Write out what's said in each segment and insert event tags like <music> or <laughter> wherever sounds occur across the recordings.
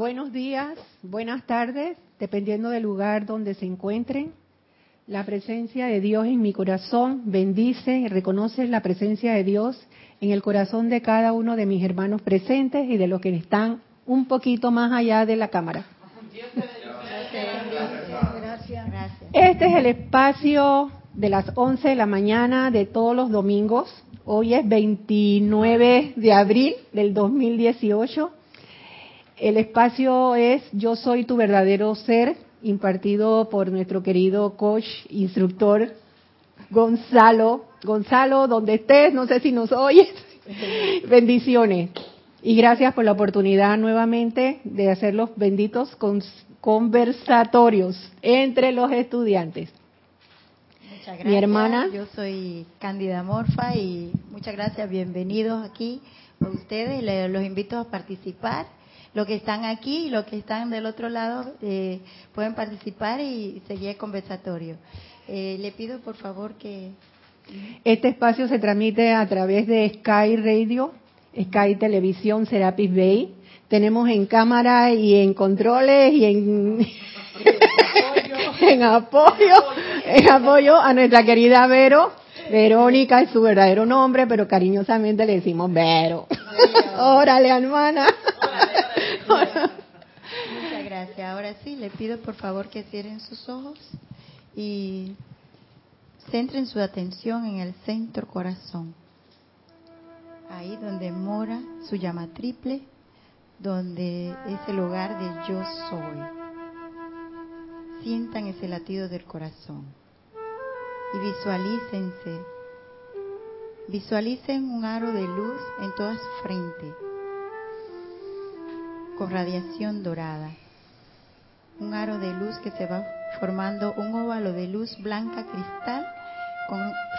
Buenos días, buenas tardes, dependiendo del lugar donde se encuentren. La presencia de Dios en mi corazón bendice y reconoce la presencia de Dios en el corazón de cada uno de mis hermanos presentes y de los que están un poquito más allá de la cámara. Este es el espacio de las 11 de la mañana de todos los domingos. Hoy es 29 de abril del 2018. El espacio es Yo soy tu verdadero ser, impartido por nuestro querido coach, instructor Gonzalo. Gonzalo, donde estés, no sé si nos oyes. <laughs> Bendiciones. Y gracias por la oportunidad nuevamente de hacer los benditos conversatorios entre los estudiantes. Muchas gracias. Mi hermana. Yo soy Cándida Morfa y muchas gracias. Bienvenidos aquí a ustedes. Los invito a participar. Los que están aquí y los que están del otro lado eh, pueden participar y seguir el conversatorio. Eh, le pido por favor que. Este espacio se transmite a través de Sky Radio, Sky Televisión Serapis Bay. Tenemos en cámara y en controles y en, <laughs> en apoyo, en apoyo a nuestra querida Vero. Verónica es su verdadero nombre, pero cariñosamente le decimos Vero. Órale, hermana. Muchas gracias. Ahora sí, le pido por favor que cierren sus ojos y centren su atención en el centro corazón. Ahí donde mora su llama triple, donde es el hogar de yo soy. Sientan ese latido del corazón y visualícense. Visualicen un aro de luz en toda su frente con radiación dorada. Un aro de luz que se va formando un óvalo de luz blanca cristal,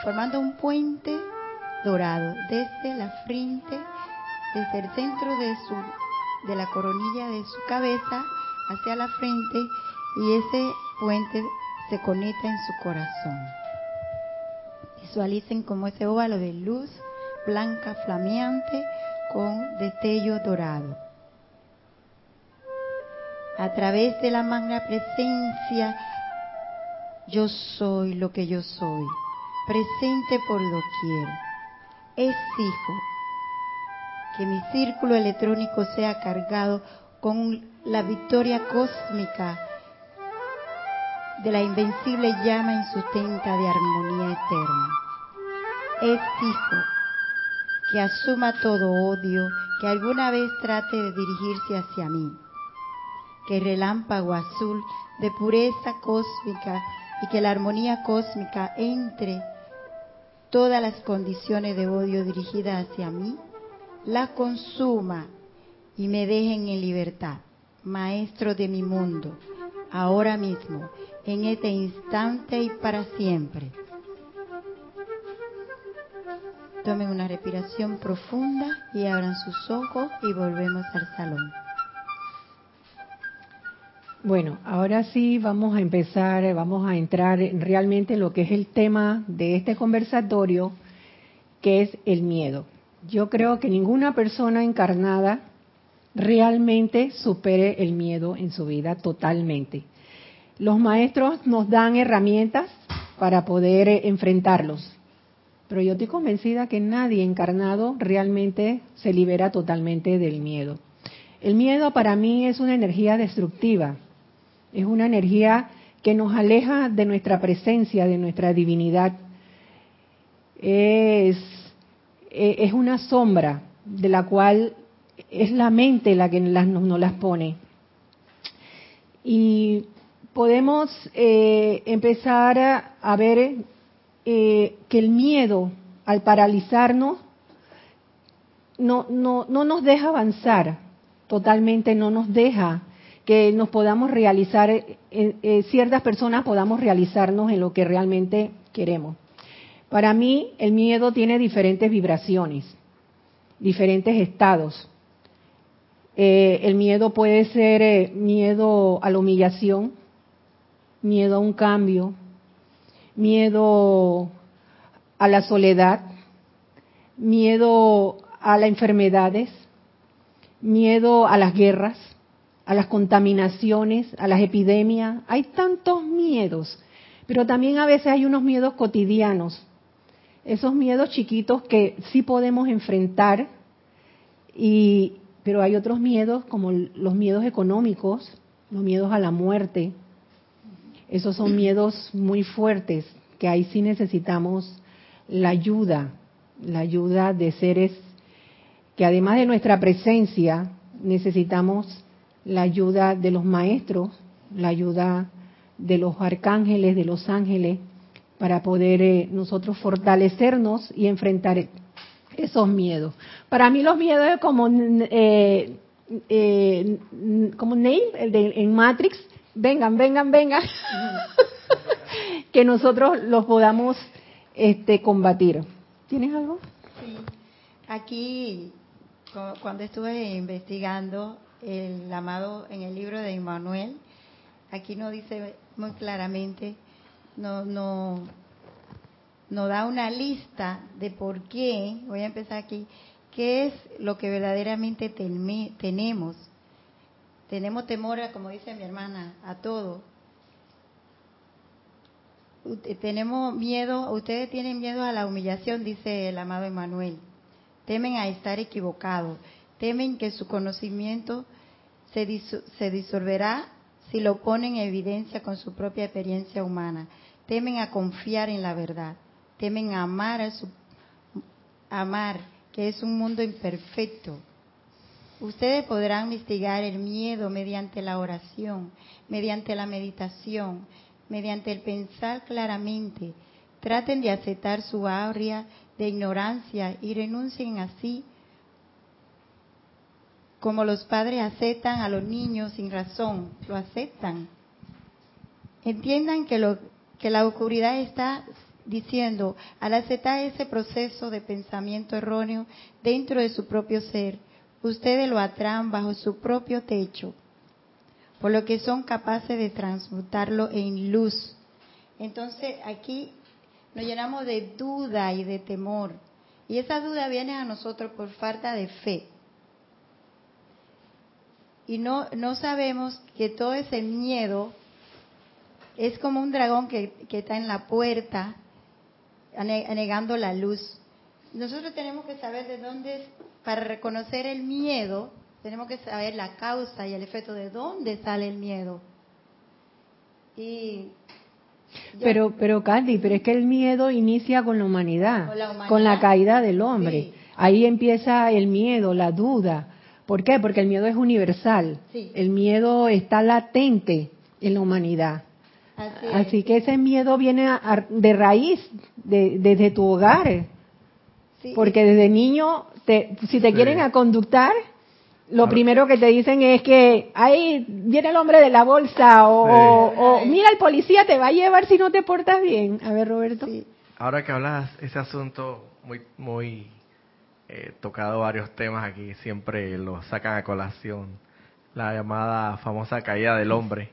formando un puente dorado desde la frente, desde el centro de, su, de la coronilla de su cabeza hacia la frente y ese puente se conecta en su corazón. Visualicen como ese óvalo de luz blanca flameante con destello dorado a través de la magna presencia, yo soy lo que yo soy, presente por doquier. Exijo que mi círculo electrónico sea cargado con la victoria cósmica de la invencible llama insustenta de armonía eterna. Exijo que asuma todo odio que alguna vez trate de dirigirse hacia mí que el relámpago azul de pureza cósmica y que la armonía cósmica entre todas las condiciones de odio dirigidas hacia mí, la consuma y me dejen en libertad, maestro de mi mundo, ahora mismo, en este instante y para siempre. Tomen una respiración profunda y abran sus ojos y volvemos al salón. Bueno, ahora sí vamos a empezar, vamos a entrar realmente en lo que es el tema de este conversatorio, que es el miedo. Yo creo que ninguna persona encarnada realmente supere el miedo en su vida totalmente. Los maestros nos dan herramientas para poder eh, enfrentarlos, pero yo estoy convencida que nadie encarnado realmente se libera totalmente del miedo. El miedo para mí es una energía destructiva es una energía que nos aleja de nuestra presencia, de nuestra divinidad. Es, es una sombra de la cual es la mente la que nos, las pone. Y podemos eh, empezar a, ver eh, que el miedo, al paralizarnos, no, no, no nos deja avanzar, totalmente no nos deja que nos podamos realizar, eh, eh, ciertas personas podamos realizarnos en lo que realmente queremos. Para mí, el miedo tiene diferentes vibraciones, diferentes estados. Eh, el miedo puede ser miedo a la humillación, miedo a un cambio, miedo a la soledad, miedo a las enfermedades, miedo a las guerras, a las contaminaciones, a las epidemias. Hay tantos miedos, pero también a veces hay unos miedos cotidianos, esos miedos chiquitos que sí podemos enfrentar, y, pero hay otros miedos como los miedos económicos, los miedos a la muerte. Esos son miedos muy fuertes que ahí sí necesitamos la ayuda, la ayuda de seres que además de nuestra presencia necesitamos la ayuda de los maestros, la ayuda de los arcángeles, de los ángeles, para poder eh, nosotros fortalecernos y enfrentar esos miedos. Para mí los miedos es como, eh, eh, como Neil, el de, en Matrix, vengan, vengan, vengan, <laughs> que nosotros los podamos este, combatir. ¿Tienes algo? Sí. Aquí, cuando estuve investigando el amado en el libro de Immanuel, aquí nos dice muy claramente, no, no, nos da una lista de por qué, voy a empezar aquí, qué es lo que verdaderamente tenemos. Tenemos temor, como dice mi hermana, a todo. Tenemos miedo, ustedes tienen miedo a la humillación, dice el amado Emanuel. Temen a estar equivocados temen que su conocimiento se, se disolverá si lo ponen en evidencia con su propia experiencia humana. Temen a confiar en la verdad. Temen a amar a su amar, que es un mundo imperfecto. Ustedes podrán mitigar el miedo mediante la oración, mediante la meditación, mediante el pensar claramente. Traten de aceptar su aurea de ignorancia y renuncien así como los padres aceptan a los niños sin razón, lo aceptan. Entiendan que, lo, que la oscuridad está diciendo, al aceptar ese proceso de pensamiento erróneo dentro de su propio ser, ustedes lo atraen bajo su propio techo, por lo que son capaces de transmutarlo en luz. Entonces aquí nos llenamos de duda y de temor. Y esa duda viene a nosotros por falta de fe y no, no sabemos que todo ese miedo es como un dragón que, está en la puerta negando la luz. Nosotros tenemos que saber de dónde, para reconocer el miedo, tenemos que saber la causa y el efecto de dónde sale el miedo. Y pero, pero Candy, pero es que el miedo inicia con la humanidad, con la, caída del hombre. Ahí empieza el miedo, la duda, ¿Por qué? Porque el miedo es universal. El miedo está latente en la humanidad. Así, que ese miedo viene de raíz, desde tu hogar. Porque desde niño, si te quieren a conductar, lo primero que te dicen es que ahí viene el hombre de la bolsa o, mira el policía te va a llevar si no te portas bien. A ver, Roberto. Ahora que hablas ese asunto muy muy He tocado varios temas aquí, siempre lo sacan a colación. La llamada famosa caída del hombre.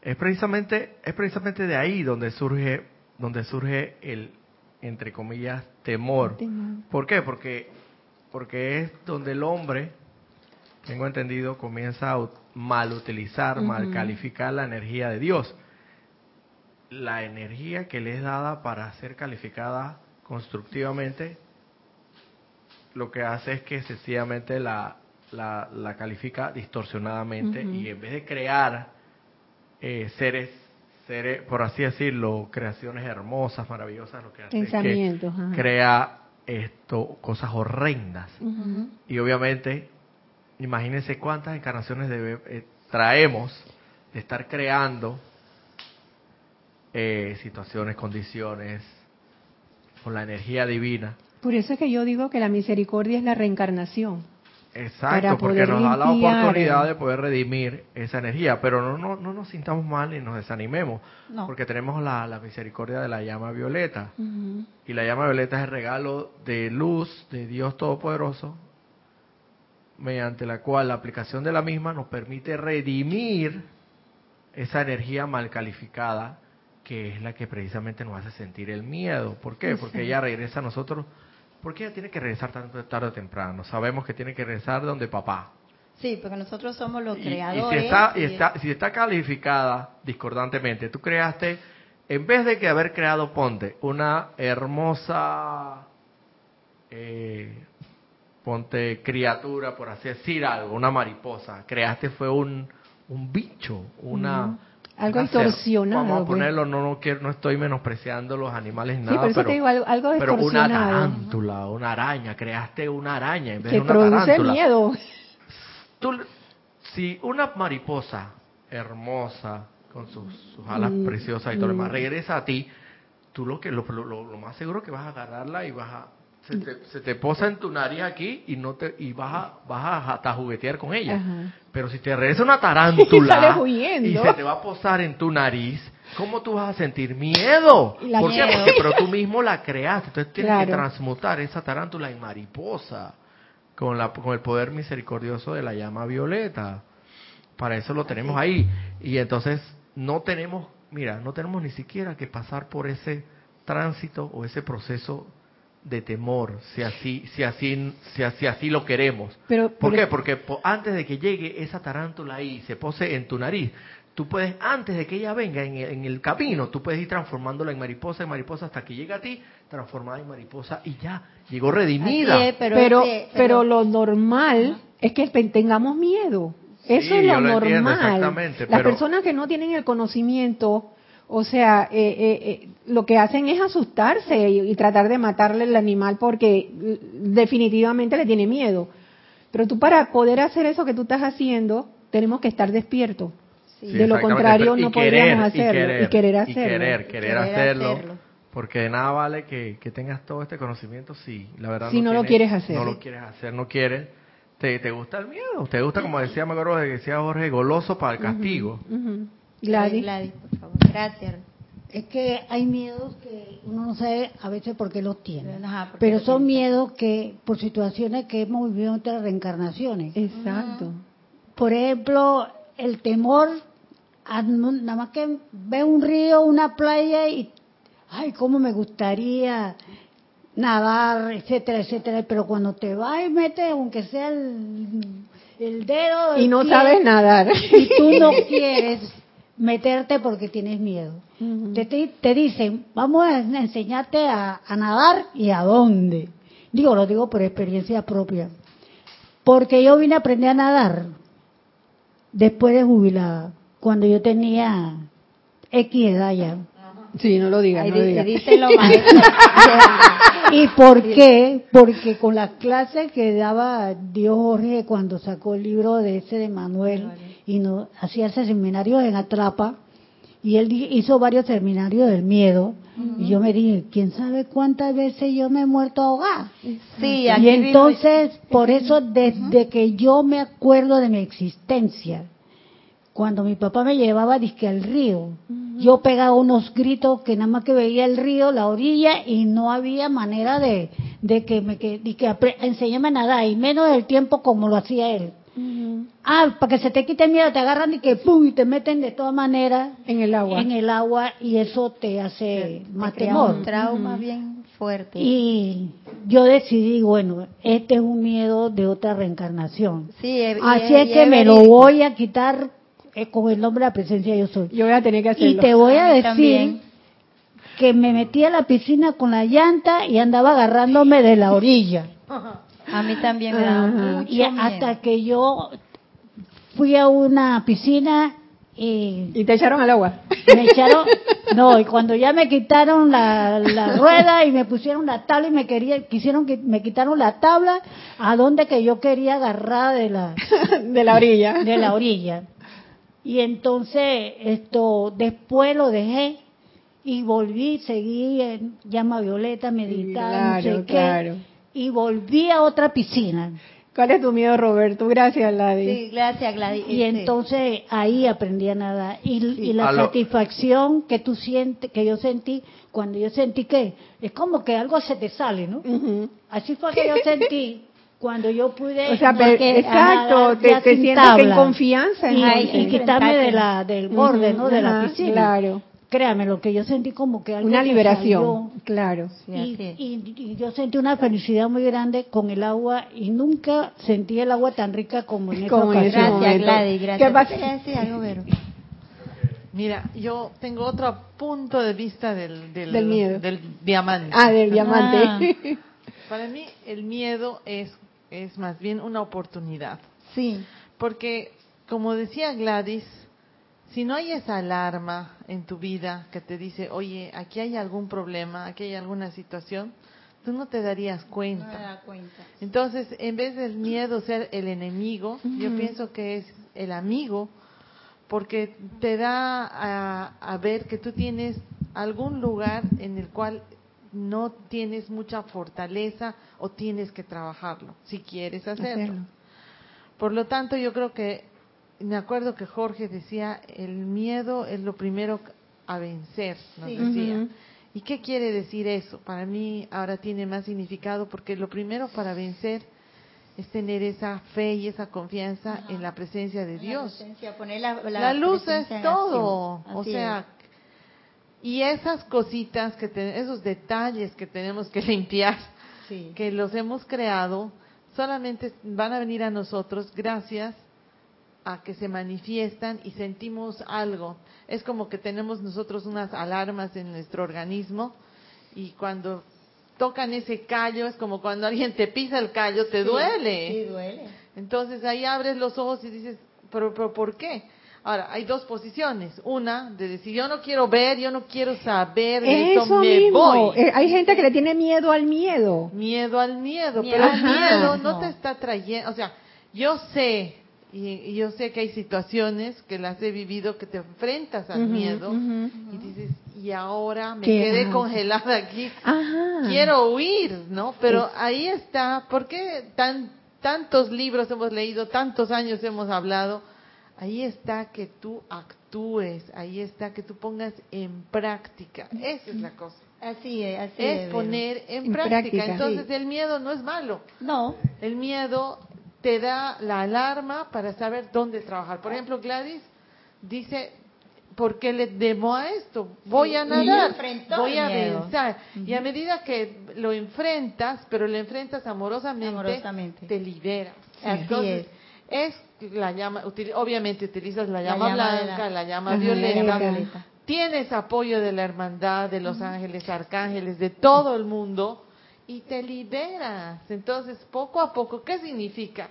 Es precisamente, es precisamente de ahí donde surge, donde surge el, entre comillas, temor. ¿Por qué? Porque, porque es donde el hombre, tengo entendido, comienza a mal utilizar, mal calificar la energía de Dios. La energía que le es dada para ser calificada constructivamente lo que hace es que sencillamente la, la, califica distorsionadamente y en vez de crear eh, seres, seres, por así decirlo, creaciones hermosas, maravillosas, lo que hace es que crea esto, cosas horrendas. Y obviamente, imagínense cuántas encarnaciones eh, traemos de estar creando eh, situaciones, condiciones, con la energía divina por eso es que yo digo que la misericordia es la reencarnación. Exacto, porque nos da la oportunidad de poder redimir esa energía, pero no, no, no nos sintamos mal y nos desanimemos, porque tenemos la, misericordia de la llama violeta. Y la llama violeta es el regalo de luz de Dios Todopoderoso, mediante la cual la aplicación de la misma nos permite redimir esa energía mal calificada, que es la que precisamente nos hace sentir el miedo. ¿Por qué? Porque ella regresa a nosotros ¿Por qué ella tiene que regresar tanto tarde o temprano? Sabemos que tiene que regresar donde papá. Sí, porque nosotros somos los Y- creadores. Y, si, está, y está, si está calificada discordantemente, tú creaste, en vez de que haber creado, ponte, una hermosa, eh, ponte, criatura, por así decir algo, una mariposa, creaste fue un, un bicho, una... Algo distorsionado, Vamos a ponerlo, no, no, quiero, no estoy menospreciando los animales, Sí, nada, por eso pero, te digo algo, algo pero una tarántula, una araña, creaste una araña en vez que de una produce tarántula miedo. tú, si una mariposa hermosa con sus, sus alas Mm, preciosas y todo lo demás mm. regresa a ti, tú lo que lo- lo- lo más seguro que vas a agarrarla y vas a se te, se te posa en tu nariz aquí y no te y vas a vas a hasta juguetear con ella. Ajá. Pero si te regresa una <laughs> tarántula y se te va a posar en tu nariz, ¿cómo tú vas a sentir miedo? La ¿Por qué? miedo. Porque pero tú mismo la creaste, entonces tienes que transmutar esa tarántula en mariposa con la con el poder misericordioso de la llama violeta. Para eso lo tenemos ahí y entonces no tenemos, mira, no tenemos ni siquiera que pasar por ese tránsito o ese proceso de temor, si así si así si así, así lo queremos. Pero, ¿Por pero- qué? Porque po- antes de que llegue esa tarántula ahí y se pose en tu nariz, tú puedes, antes de que ella venga en el, en el camino, tú puedes ir transformándola en mariposa, en mariposa, hasta que llegue a ti, transformada en mariposa y ya, llegó redimida. Es, pero, pero, ese- pero lo normal es que tengamos miedo. Sí, Eso es lo yo lo entiendo, normal. exactamente, Las pero- personas que no tienen el conocimiento, o sea, eh, eh, eh, lo que hacen es asustarse y, y tratar de matarle el animal porque eh, definitivamente le tiene miedo. Pero tú para poder hacer eso que tú estás haciendo, tenemos que estar despiertos. Sí. de lo contrario, no querer, podríamos hacerlo, y querer hacerlo. Y querer, querer Querer hacerlo, hacerlo. Porque de nada vale que, que tengas todo este conocimiento si la verdad Si no lo tienes- quieres hacer. No lo quieres hacer, no quieres. Te, te gusta el miedo, te gusta, como decía, me acuerdo de que decía Jorge, goloso para el castigo. Gladys. Gladys, por favor. Gracias. Es que hay miedos que uno no sabe a veces por qué los tiene. Ajá, Pero son tiene. miedos que por situaciones que hemos vivido en otras reencarnaciones. Exacto. Por ejemplo, el temor a nada más que ve un río, una playa y ay, cómo me gustaría nadar, etcétera, etcétera, pero cuando te vas y metes aunque sea el, el dedo Y no pie, sabes nadar. y tú no quieres <laughs> meterte porque tienes miedo. Te, te, te dicen, vamos a enseñarte a, a nadar y a dónde. Digo, lo digo por experiencia propia. Porque yo vine a aprender a nadar después de jubilada, cuando yo tenía X edad ya. Sí, no lo digas, no lo di- digas. <laughs> ¿Y por qué? Porque con las clases que daba Dios Jorge cuando sacó el libro de ese de Manuel y no hacía ese seminario en Atrapa y él hizo varios seminarios del miedo y yo me dije, ¿quién sabe cuántas veces yo me he muerto ahogada? Sí, aquí Y entonces, por eso desde que yo me acuerdo de mi existencia, cuando mi papá me llevaba disque al río, yo pegaba unos gritos que nada más que veía el río, la orilla, y no había manera de, de que me que, de que a nadar, y menos del tiempo como lo hacía él. Ah, para que se te quite el miedo, te agarran y que pum, y te meten de todas maneras En el agua. en el agua, y eso te hace te más temor. un trauma bien fuerte. Y yo decidí, bueno, este es un miedo de otra reencarnación. sí, Así y- es y que me lo voy a quitar con el nombre de la presencia yo soy. Yo voy a tener que hacerlo. Y te voy a decir también. que me metí a la piscina con la llanta y andaba agarrándome de la orilla. A mí también me da Ajá. mucho Y miedo. hasta que yo fui a una piscina y Y te echaron al agua. me echaron, no, y cuando ya me quitaron la, la rueda y me pusieron la tabla y me quería, quisieron que me quitaron la tabla, a donde que yo quería agarrar de la, <laughs> de la orilla. de la orilla. Y entonces esto, después lo dejé y volví, seguí en llama violeta, meditar, no Claro, sé qué, claro. y volví a otra piscina. ¿Cuál es tu miedo, Roberto? Gracias, Gladys. Sí, gracias Gladys. Y Este, entonces ahí aprendí a nadar. Y, y la satisfacción que tú sientes, que yo sentí, cuando yo sentí que es como que algo se te sale, ¿no? Así fue que yo sentí cuando yo pude. O sea, no, pero- que exacto, te, te sientes que en confianza. Y, entonces. y quitarme de la, del borde, Ujú, ¿no? De la ajá, piscina. Claro. Créame, lo que yo sentí como que algo Una liberación, salió. claro. Sí, Y, y- y yo sentí una felicidad muy grande con el agua y nunca sentí el agua tan rica como en <laughs> esta Como en ese ocasión. Gracias, momento. Gladys, gracias. ¿Qué pasa? ¿Tú querías decir algo, Vero? Mira, yo tengo otro punto de vista del, del, Del miedo. del diamante. Ah, del diamante. <laughs> Para mí el miedo es, es más bien una oportunidad. Sí, Porque, como decía Gladys, si no hay esa alarma en tu vida que te dice, oye, aquí hay algún problema, aquí hay alguna situación, tú no te darías no me cuenta. da cuenta. Entonces, en vez del miedo ser el enemigo, yo pienso que es el amigo, porque te da a, a ver que tú tienes algún lugar en el cual no tienes mucha fortaleza o tienes que trabajarlo, si quieres hacerlo. Hacerlo. Por lo tanto, yo creo que, me acuerdo que Jorge decía, el miedo es lo primero a vencer, nos Sí. decía. ¿Y qué quiere decir eso? Para mí ahora tiene más significado porque lo primero para vencer es tener esa fe y esa confianza Ajá. en la presencia de La Dios. presencia, poner la, la La luz es todo, o sea, y esas cositas que te- esos detalles que tenemos que <laughs> limpiar. Sí. que los hemos creado, solamente van a venir a nosotros gracias a que se manifiestan y sentimos algo. Es como que tenemos nosotros unas alarmas en nuestro organismo y cuando tocan ese callo, es como cuando alguien te pisa el callo, te Sí, duele. Sí, duele. Entonces ahí abres los ojos y dices, pero, pero ¿por qué? Ahora, hay dos posiciones. Una, de decir, yo no quiero ver, yo no quiero saber de esto, Eso me mismo. voy. Eh, Hay gente que le tiene miedo al miedo. Miedo al miedo, Miedo pero el miedo no te está trayendo, o sea, yo sé, y, y yo sé que hay situaciones que las he vivido que te enfrentas al miedo y dices, y ahora me ¿Qué quedé congelada aquí, Ajá. quiero huir, ¿no? Pero ahí está, ¿por qué tan, tantos libros hemos leído, tantos años hemos hablado? Ahí está que tú actúes, ahí está que tú pongas en práctica, esa es la cosa Así es, así es poner en, En práctica. práctica, Entonces sí. el miedo no es malo. No, El miedo te da la alarma para saber dónde trabajar. Por ejemplo, Gladys dice, ¿por qué le demo a esto? Voy a nadar, voy a pensar. Y a medida que lo enfrentas, pero lo enfrentas amorosamente, Amorosamente. te liberas. Así Entonces, es la llama, util- obviamente utilizas la La llama, blanca, la- la llama violeta, tienes apoyo de la hermandad, de los ángeles, arcángeles, de todo el mundo y te liberas. Entonces, poco a poco, ¿qué significa?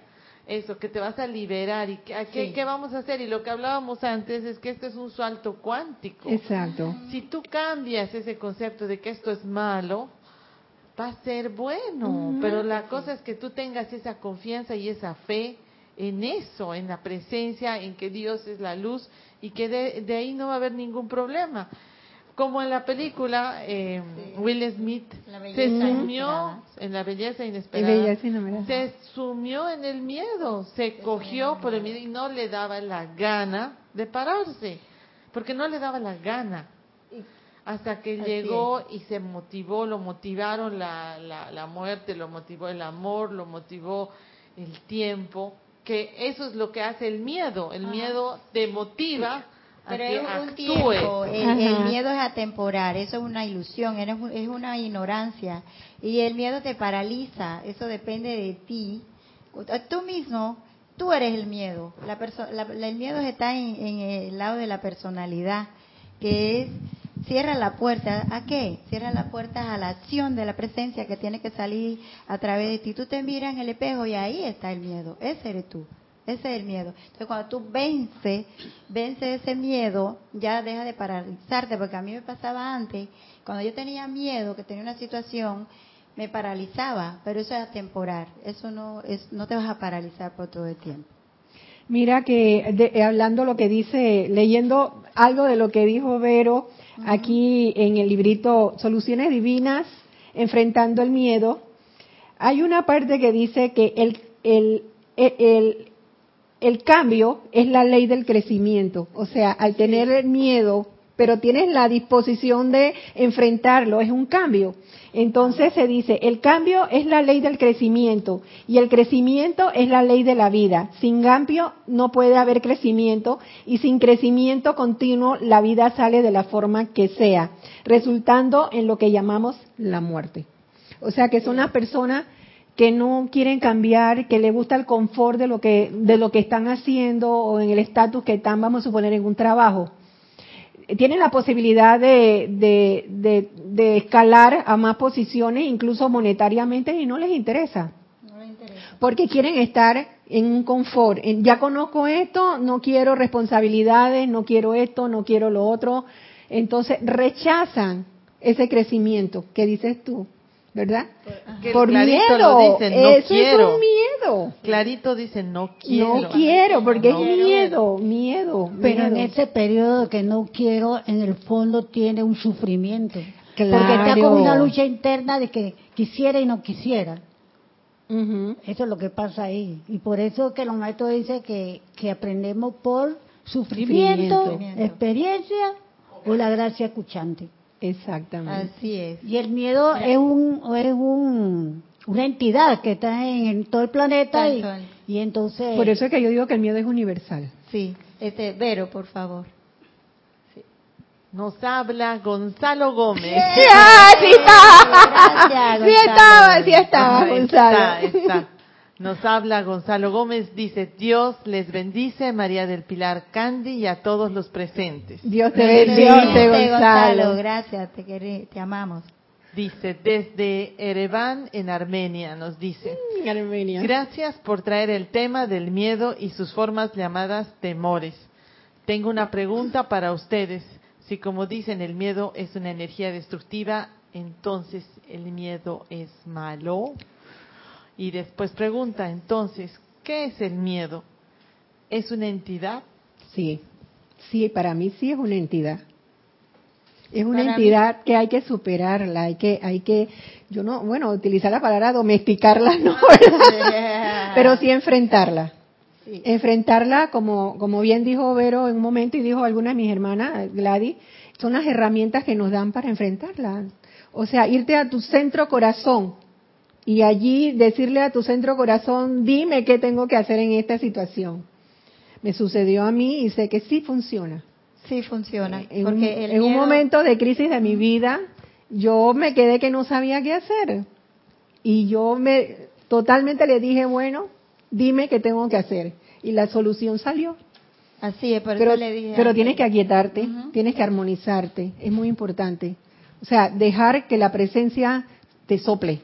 Eso, que te vas a liberar y que- ¿a qué, Sí. qué vamos a hacer? Y lo que hablábamos antes es que esto es un salto cuántico. Exacto. Si tú cambias ese concepto de que esto es malo, va a ser bueno, pero la cosa es que tú tengas esa confianza y esa fe en eso, en la presencia, en que Dios es la luz y que de, de ahí no va a haber ningún problema. Como en la película, eh, Sí. Will Smith se sumió en la belleza inesperada, bella, sí, no me da. se sumió en el miedo, se cogió por el miedo y no le daba la gana de pararse, porque no le daba la gana. Hasta que Así llegó y se motivó, lo motivaron la, la, la muerte, lo motivó el amor, lo motivó el tiempo, que eso es lo que hace el miedo. El Ajá. miedo te motiva a pero es un tiempo, el, miedo es atemporal, eso es una ilusión, es un- es una ignorancia y el miedo te paraliza, eso depende de ti. Tú mismo, tú eres el miedo, la la- la- el miedo está en, en el lado de la personalidad, que es cierra la puerta, ¿a qué? Cierra la puerta a la acción de la presencia que tiene que salir a través de ti. Tú te miras en el espejo y ahí está el miedo, ese eres tú. Ese es el miedo. Entonces, cuando tú vences, vences ese miedo, ya deja de paralizarte, porque a mí me pasaba antes, cuando yo tenía miedo, que tenía una situación, me paralizaba, pero eso es temporal, eso no es, no te vas a paralizar por todo el tiempo. Mira que de- eh, hablando lo que dice, leyendo algo de lo que dijo Vero aquí en el librito Soluciones Divinas, enfrentando el miedo, hay una parte que dice que el, el, el, el- el cambio es la ley del crecimiento. O sea, al tener el miedo pero tienes la disposición de enfrentarlo, es un cambio. Entonces se dice, el cambio es la ley del crecimiento y el crecimiento es la ley de la vida. Sin cambio no puede haber crecimiento y sin crecimiento continuo la vida sale de la forma que sea, resultando en lo que llamamos la muerte. O sea que son las personas que no quieren cambiar, que les gusta el confort de lo que de lo que están haciendo o en el estatus que están, vamos a suponer, en un trabajo tienen la posibilidad de, de, de, escalar a más posiciones, incluso monetariamente, y no les interesa. No les interesa. Porque quieren estar en un confort. ya conozco esto, no quiero responsabilidades, no quiero esto, no quiero lo otro. Entonces rechazan ese crecimiento que dices tú. ¿Verdad? Por miedo. no Eso quiero. es un miedo. Clarito dice no quiero. No quiero, porque es miedo, miedo. Pero en ese periodo que no quiero, en el fondo tiene un sufrimiento. Claro. Porque está con una lucha interna de que quisiera y no quisiera. Eso es lo que pasa ahí. Y por eso que los maestros dicen que, que aprendemos por sufrimiento, experiencia o la gracia escuchante. Exactamente. Así es. Y el miedo es un es un una entidad que está en, todo el planeta y, entonces por eso es que yo digo que el miedo es universal. Sí. Este Vero, por favor. Nos habla Gonzalo Gómez. sí estaba. sí estaba, sí estaba, Gonzalo. está. Nos habla Gonzalo Gómez, dice, Dios les bendice, María del Pilar Candy y a todos los presentes. Dios te bendice, Gonzalo. Gracias, te, te amamos. Dice, desde Ereván, en Armenia, nos dice. Mm, Armenia. Gracias por traer el tema del miedo y sus formas llamadas temores. Tengo una pregunta para ustedes. Si como dicen el miedo es una energía destructiva, entonces el miedo es malo. Y después pregunta, entonces, ¿qué es el miedo? ¿Es una entidad? Sí, sí, para mí sí es una entidad. Es una entidad que hay que superarla, hay que, hay que, yo no, bueno, utilizar la palabra domesticarla <laughs> no, <laughs> pero sí enfrentarla. Enfrentarla, como, como bien dijo Vero en un momento y dijo alguna de mis hermanas, Gladys, son las herramientas que nos dan para enfrentarla. O sea, irte a tu centro corazón, y allí decirle a tu centro corazón, dime qué tengo que hacer en esta situación. Me sucedió a mí y sé que sí funciona. Sí funciona. En, porque un, en un momento de crisis de mi vida, yo me quedé que no sabía qué hacer. Y yo me totalmente le dije, bueno, dime qué tengo que hacer. Y la solución salió. Así es, por pero, eso le dije. Pero tienes que aquietarte, tienes que armonizarte, es muy importante. O sea, dejar que la presencia te sople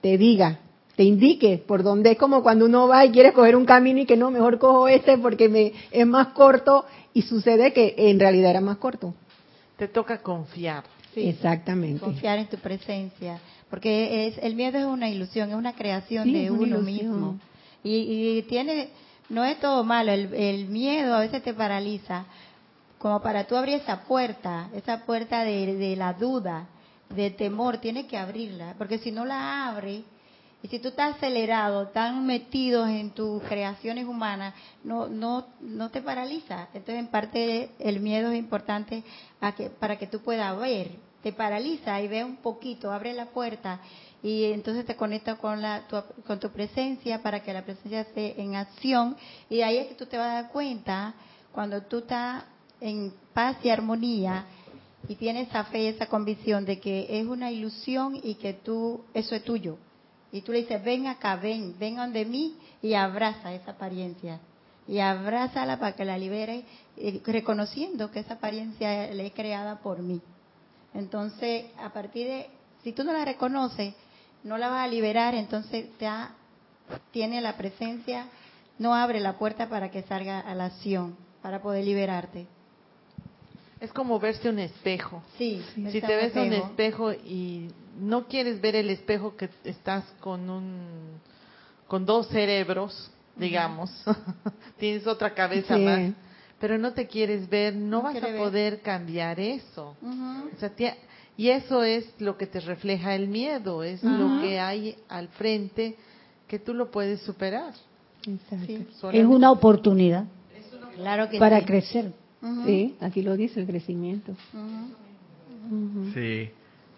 te diga, te indique por dónde es como cuando uno va y quiere coger un camino y que no, mejor cojo este porque me es más corto y sucede que en realidad era más corto. Te toca confiar. Sí, Exactamente. Confiar en tu presencia, porque es el miedo es una ilusión, es una creación de uno mismo. Y, tiene, no es todo malo, el, el miedo a veces te paraliza, como para tú abrir esa puerta, esa puerta de, de la duda, de temor, tiene que abrirla, porque si no la abre, y si tú estás acelerado, tan metido en tus creaciones humanas, no, no, no te paraliza. Entonces, en parte, el miedo es importante para que tú puedas ver. Te paraliza y ve un poquito, abre la puerta y entonces te conecta con, la, tu, con tu presencia para que la presencia esté en acción. Y ahí es que tú te vas a dar cuenta, cuando tú estás en paz y armonía, y tienes esa fe, esa convicción de que es una ilusión y que tú, eso es tuyo. Y tú le dices, ven acá, ven, ven donde mí y abraza esa apariencia. Y abrázala para que la libere, eh, reconociendo que esa apariencia le es creada por mí. Entonces, a partir de, si tú no la reconoces, no la vas a liberar, entonces ya tiene la presencia, no abre la puerta para que salga a la acción, para poder liberarte. Es como verse un espejo. Sí. Si te ves un espejo y no quieres ver el espejo que estás con un con dos cerebros, digamos, <laughs> tienes otra cabeza más, pero no te quieres ver, no, vas a poder cambiar eso. y eso es lo que te refleja el miedo, es lo que hay al frente que tú lo puedes superar. es una oportunidad claro que para crecer Sí, aquí lo dice el crecimiento. Sí,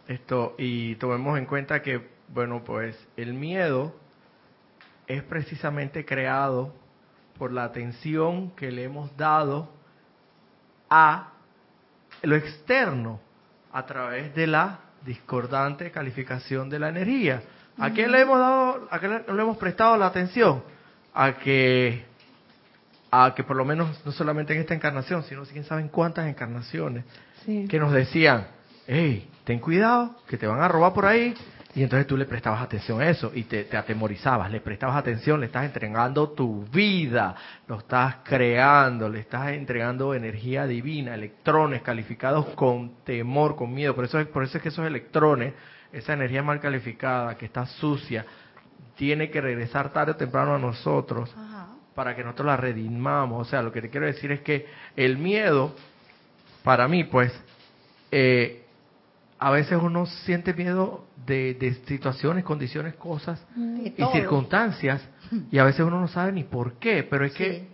esto, y tomemos en cuenta que, bueno, pues el miedo es precisamente creado por la atención que le hemos dado a lo externo a través de la discordante calificación de la energía. ¿A qué le hemos dado, a qué le hemos prestado la atención? A que, a que por lo menos no solamente en esta encarnación, sino quién sabe en cuántas encarnaciones, Sí. que nos decían, hey, ten cuidado, que te van a robar por ahí. Y entonces tú le prestabas atención a eso y te, te atemorizabas, le prestabas atención, le estás entregando tu vida, lo estás creando, le estás entregando energía divina, electrones calificados con temor, con miedo. Por eso es, por eso es que esos electrones, esa energía mal calificada, que está sucia, tiene que regresar tarde o temprano a nosotros Ajá. Para que nosotros la redimamos. O sea, lo que te quiero decir es que el miedo, para mí, pues, eh, a veces uno siente miedo de, de situaciones, condiciones, cosas De y circunstancias, y a veces uno no sabe ni por qué, pero es que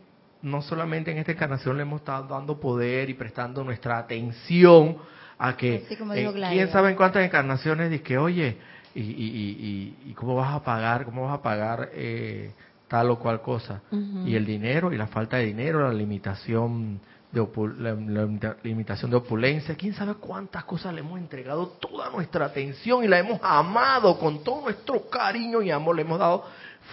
no solamente en esta encarnación le hemos estado dando poder y prestando nuestra atención a que, eh, quién sabe en cuántas encarnaciones, dice que, oye, y, y, y, y, y cómo vas a pagar, cómo vas a pagar eh, tal o cual cosa. Y el dinero y la falta de dinero, la limitación de la, la limitación de opulencia, quién sabe cuántas cosas le hemos entregado toda nuestra atención y la hemos amado con todo nuestro cariño y amor, le hemos dado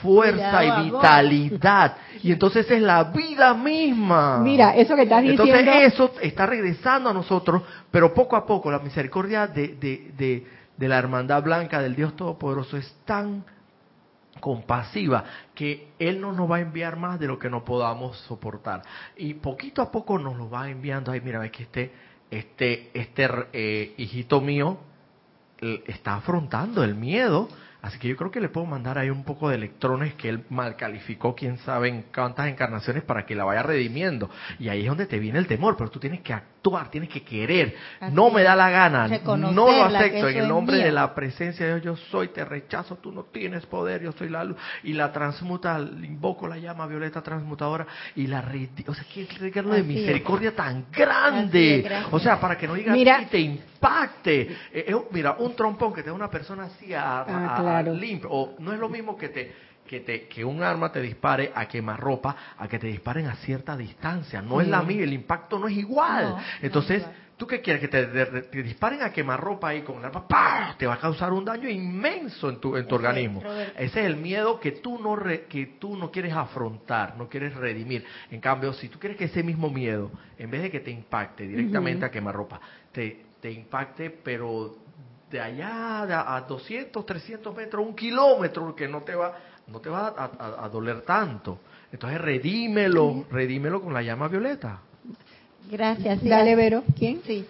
fuerza y vitalidad. Y entonces es la vida misma. Mira, eso que estás Entonces diciendo. eso está regresando a nosotros, pero poco a poco la misericordia de, de, de, de la hermandad blanca del Dios Todopoderoso es tan compasiva que Él no nos va a enviar más de lo que no podamos soportar. Y poquito a poco nos lo va enviando. Ay, mira, ves que este, este, este eh, hijito mío está afrontando el miedo. Así que yo creo que le puedo mandar ahí un poco de electrones que él mal calificó, quién sabe en cuántas encarnaciones, para que la vaya redimiendo. Y ahí es donde te viene el temor, pero tú tienes que tienes que querer. Así no me da la gana, no lo acepto. En el nombre de la presencia de Dios, yo soy, te rechazo, tú no tienes poder, yo soy la luz. Y la transmuta, invoco la llama violeta transmutadora y la O sea, qué regalo de es. misericordia tan grande. es, o sea, para que no digas Mira. y te impacte. Eh, eh, mira, un trompón que te da una persona así a, a- Ah, a- claro. limpio, o no es lo mismo que te que te que un arma te dispare a quemarropa a que te disparen a cierta distancia no es la misma el impacto no es igual No, no entonces es igual. tú qué quieres que te, de- te disparen a quemarropa ahí con el arma ¡pah! te va a causar un daño inmenso en tu en tu organismo Roberto. ese es el miedo que tú no re- que tú no quieres afrontar no quieres redimir en cambio si tú quieres que ese mismo miedo en vez de que te impacte directamente Ujú. a quemarropa te te impacte pero de allá a 200, 300 metros, un kilómetro, que no te va, no te va a, a- a doler tanto. Entonces redímelo, redímelo con la llama violeta. Gracias. sí, Dale, Vero. ¿Quién? Sí.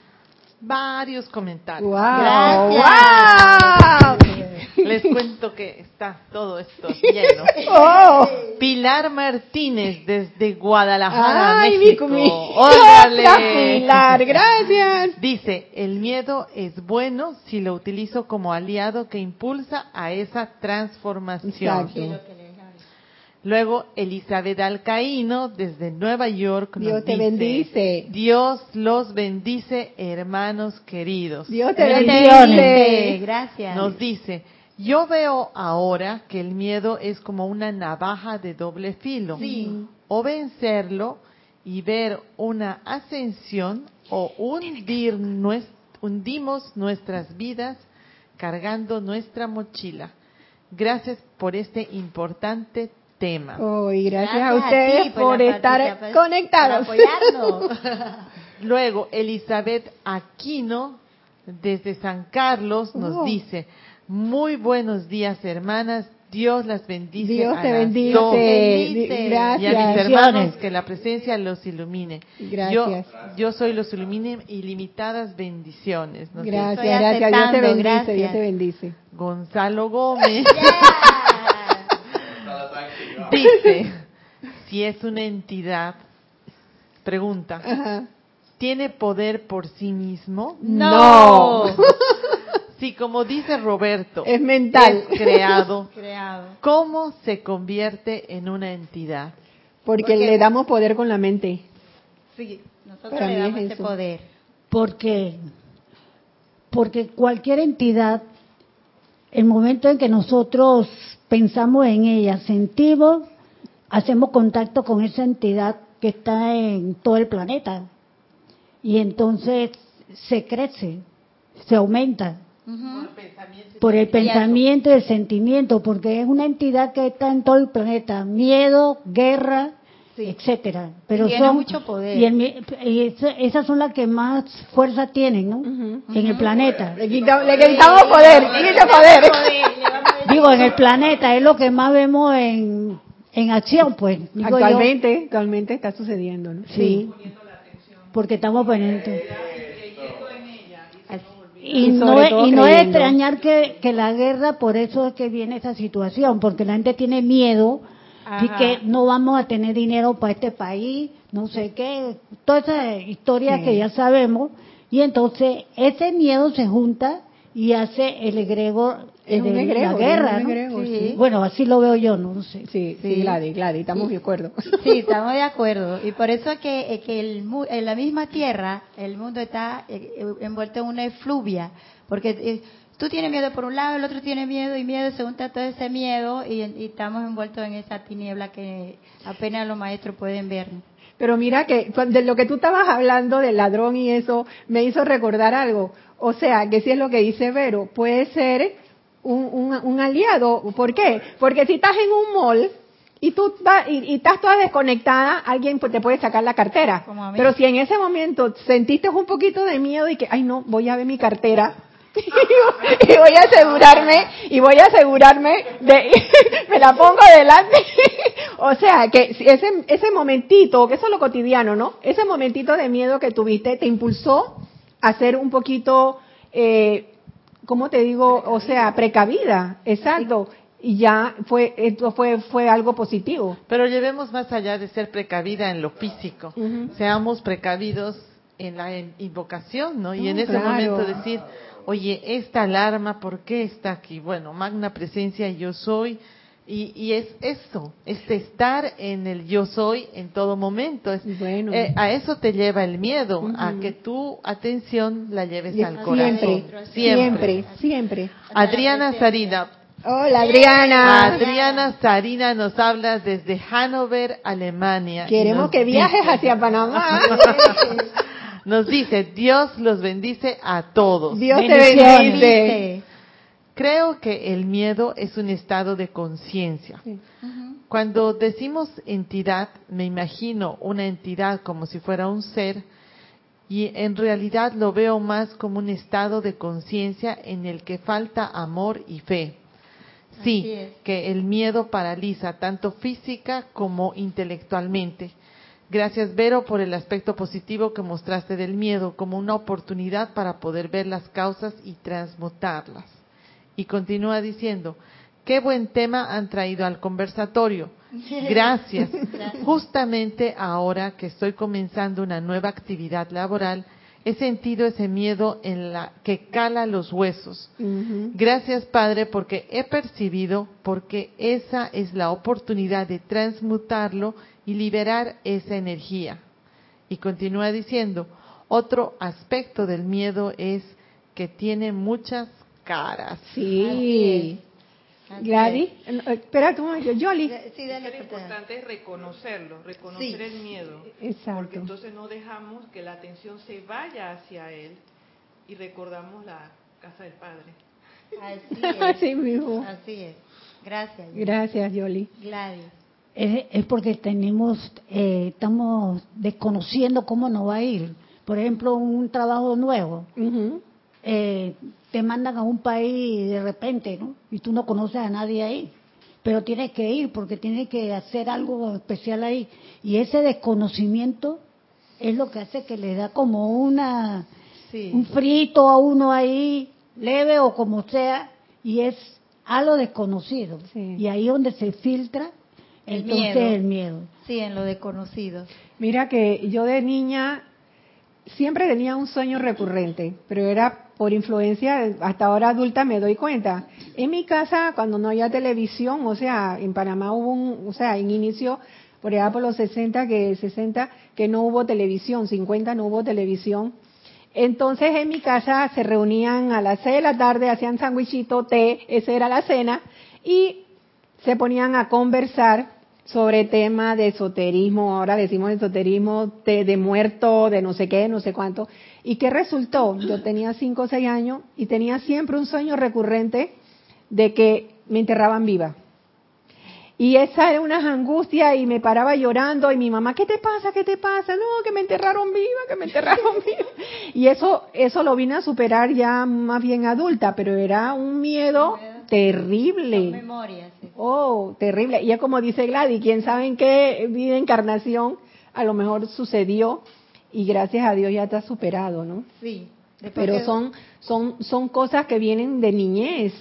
Varios comentarios. ¡Wow! Gracias. Les cuento que está todo esto <laughs> lleno. ¡Oh! Pilar Martínez desde Guadalajara, ¡Ay, México. mi- ¡Órale! Pilar! ¡Gracias! Dice, el miedo es bueno si lo utilizo como aliado que impulsa a esa transformación. Exacto. Luego, Elizabeth Alcaíno, desde Nueva York, nos Dios te dice, bendice. Dios los bendice, hermanos queridos. Dios te bendice. Gracias. Nos dice, yo veo ahora que el miedo es como una navaja de doble filo. Sí. O vencerlo y ver una ascensión o hundir nues- hundimos nuestras vidas cargando nuestra mochila. Gracias por este importante tema. Oh, y gracias, a ustedes ti por estar participación, conectados. <laughs> Luego, Elizabeth Aquino, desde San Carlos, nos Oh. dice, muy buenos días, hermanas. Dios las bendice. Dios te bendice. dos. bendice. Y a mis Gracias. hermanos, que la presencia los ilumine. Gracias. Yo, yo soy los ilumine ilimitadas bendiciones. dice. Gracias, gracias. Dios te bendice, gracias. Dios te bendice. Gonzalo Gómez <laughs> dice, si es una entidad, pregunta, Ajá. ¿tiene poder por sí mismo? No. <laughs> Si como dice Roberto, Es mental. es creado, <laughs> Creado. ¿cómo se convierte en una entidad? Porque Porque- le damos poder con la mente. Sí, nosotros Para le es damos ese eso. poder. Porque, porque cualquier entidad, el momento en que nosotros pensamos en ella, sentimos, hacemos contacto con esa entidad que está en todo el planeta. Y entonces se crece, se aumenta Por el pensamiento y el sentimiento, porque es una entidad que está en todo el planeta, miedo, guerra, Sí. etcétera. Pero tiene son mucho poder. y, el y esas son las que más fuerza tienen, ¿no? En el planeta. Le quitamos, le quitamos poder, le quitamos poder. <laughs> Digo, en el planeta es lo que más vemos en, en acción, pues. digo yo. Actualmente, actualmente está sucediendo, ¿no? Sí. Porque estamos pendientes. Y, Y no, es- y no es extrañar que, que la guerra, por eso es que viene esa situación, porque la gente tiene miedo y que no vamos a tener dinero para este país, no sé qué, toda esa historia Sí. que ya sabemos, y entonces ese miedo se junta y hace el egregor Es un de egregor, la guerra. Sí. sí. Bueno, así lo veo yo, no sé. Sí. Gladys, Gladys, estamos de acuerdo. Sí, <laughs> estamos de acuerdo. Y por eso es que, que el, en la misma tierra el mundo está eh, eh, envuelto en una efluvia. Porque eh, tú tienes miedo por un lado, el otro tiene miedo y miedo, se junta todo ese miedo y, y estamos envueltos en esa tiniebla que apenas los maestros pueden ver. Pero mira que de lo que tú estabas hablando del ladrón y eso me hizo recordar algo. O sea, que si es lo que dice Vero, puede ser un, un- un aliado. ¿Por qué? Porque si estás en un mall y tú vas- y, y estás toda desconectada, alguien pues, te puede sacar la cartera. Como a mí. Pero si en ese momento sentiste un poquito de miedo y que, ay no, voy a ver mi cartera. <laughs> y voy a asegurarme y voy a asegurarme de <laughs> me la pongo delante <laughs> o sea que si ese ese momentito que eso es lo cotidiano no ese momentito de miedo que tuviste te impulsó a ser un poquito eh, cómo te digo o sea precavida exacto y ya fue esto fue fue algo positivo Pero llevemos más allá de ser precavida en lo físico. Seamos precavidos en la in- invocación, ¿no? Y en No, ese claro. momento decir, oye, esta alarma, ¿por qué está aquí? Bueno, magna presencia, yo soy. Y, y es eso, es estar en el yo soy en todo momento. Es, Bueno. eh, a eso te lleva el miedo, a que tu atención la lleves Y al corazón. siempre siempre siempre Adriana Sarina, hola Adriana Adriana Sarina nos habla desde Hannover, Alemania. queremos nos que viajes dice- hacia <laughs> Panamá Nos dice, Dios los bendice a todos. Dios te bendice Creo que el miedo es un estado de conciencia. Sí. Cuando decimos entidad, me imagino una entidad como si fuera un ser y en realidad lo veo más como un estado de conciencia en el que falta amor y fe. Sí, es. que el miedo paraliza tanto física como intelectualmente. Gracias, Vero, por el aspecto positivo que mostraste del miedo como una oportunidad para poder ver las causas y transmutarlas. Y continúa diciendo, qué buen tema han traído al conversatorio. <laughs> Gracias. Justamente ahora que estoy comenzando una nueva actividad laboral, he sentido ese miedo en la que cala los huesos. Gracias, Padre, porque he percibido, porque esa es la oportunidad de transmutarlo y liberar esa energía. Y continúa diciendo, otro aspecto del miedo es que tiene muchas caras. Sí. Gladys, eh, espera tú, Yoli. Sí, dale, Lo Tatiana. importante es reconocerlo, reconocer Sí. el miedo. Porque Exacto. entonces no dejamos que la atención se vaya hacia él y recordamos la casa del Padre. Así <laughs> es. Así mismo. Así es. Gracias. Gracias, Yoli. Gladys. Es, es porque tenemos, eh, estamos desconociendo cómo nos va a ir. Por ejemplo, un trabajo nuevo. Eh, te mandan a un país de repente, ¿no? Y tú no conoces a nadie ahí. Pero tienes que ir porque tienes que hacer algo especial ahí. Y ese desconocimiento es lo que hace que le da como una Sí. un frito a uno ahí, leve o como sea, y es algo desconocido. Sí. Y ahí donde se filtra El entonces miedo. el miedo. Sí, en lo desconocido. Mira que yo de niña siempre tenía un sueño recurrente, pero era por influencia, hasta ahora adulta me doy cuenta. En mi casa, cuando no había televisión, o sea, en Panamá hubo un, o sea, en inicio por allá por los 60 que 60 que no hubo televisión, 50 no hubo televisión. Entonces en mi casa se reunían a las 6 de la tarde, hacían sándwichito, té, esa era la cena, y se ponían a conversar sobre tema de esoterismo, ahora decimos esoterismo, de, de muerto, de no sé qué, no sé cuánto. ¿Y qué resultó? Yo tenía 5 o 6 años y tenía siempre un sueño recurrente de que me enterraban viva. Y esa era una angustia y me paraba llorando y mi mamá, ¿qué te pasa? ¿Qué te pasa? No, que me enterraron viva, que me enterraron <laughs> viva. Y eso, eso lo vine a superar ya más bien adulta, pero era un miedo terrible. Memoria, sí. Oh, terrible. Y es como dice Gladys, quién sabe en qué vida encarnación a lo mejor sucedió y gracias a Dios ya está superado, ¿no? Sí. Pero que- son, son, son cosas que vienen de niñez,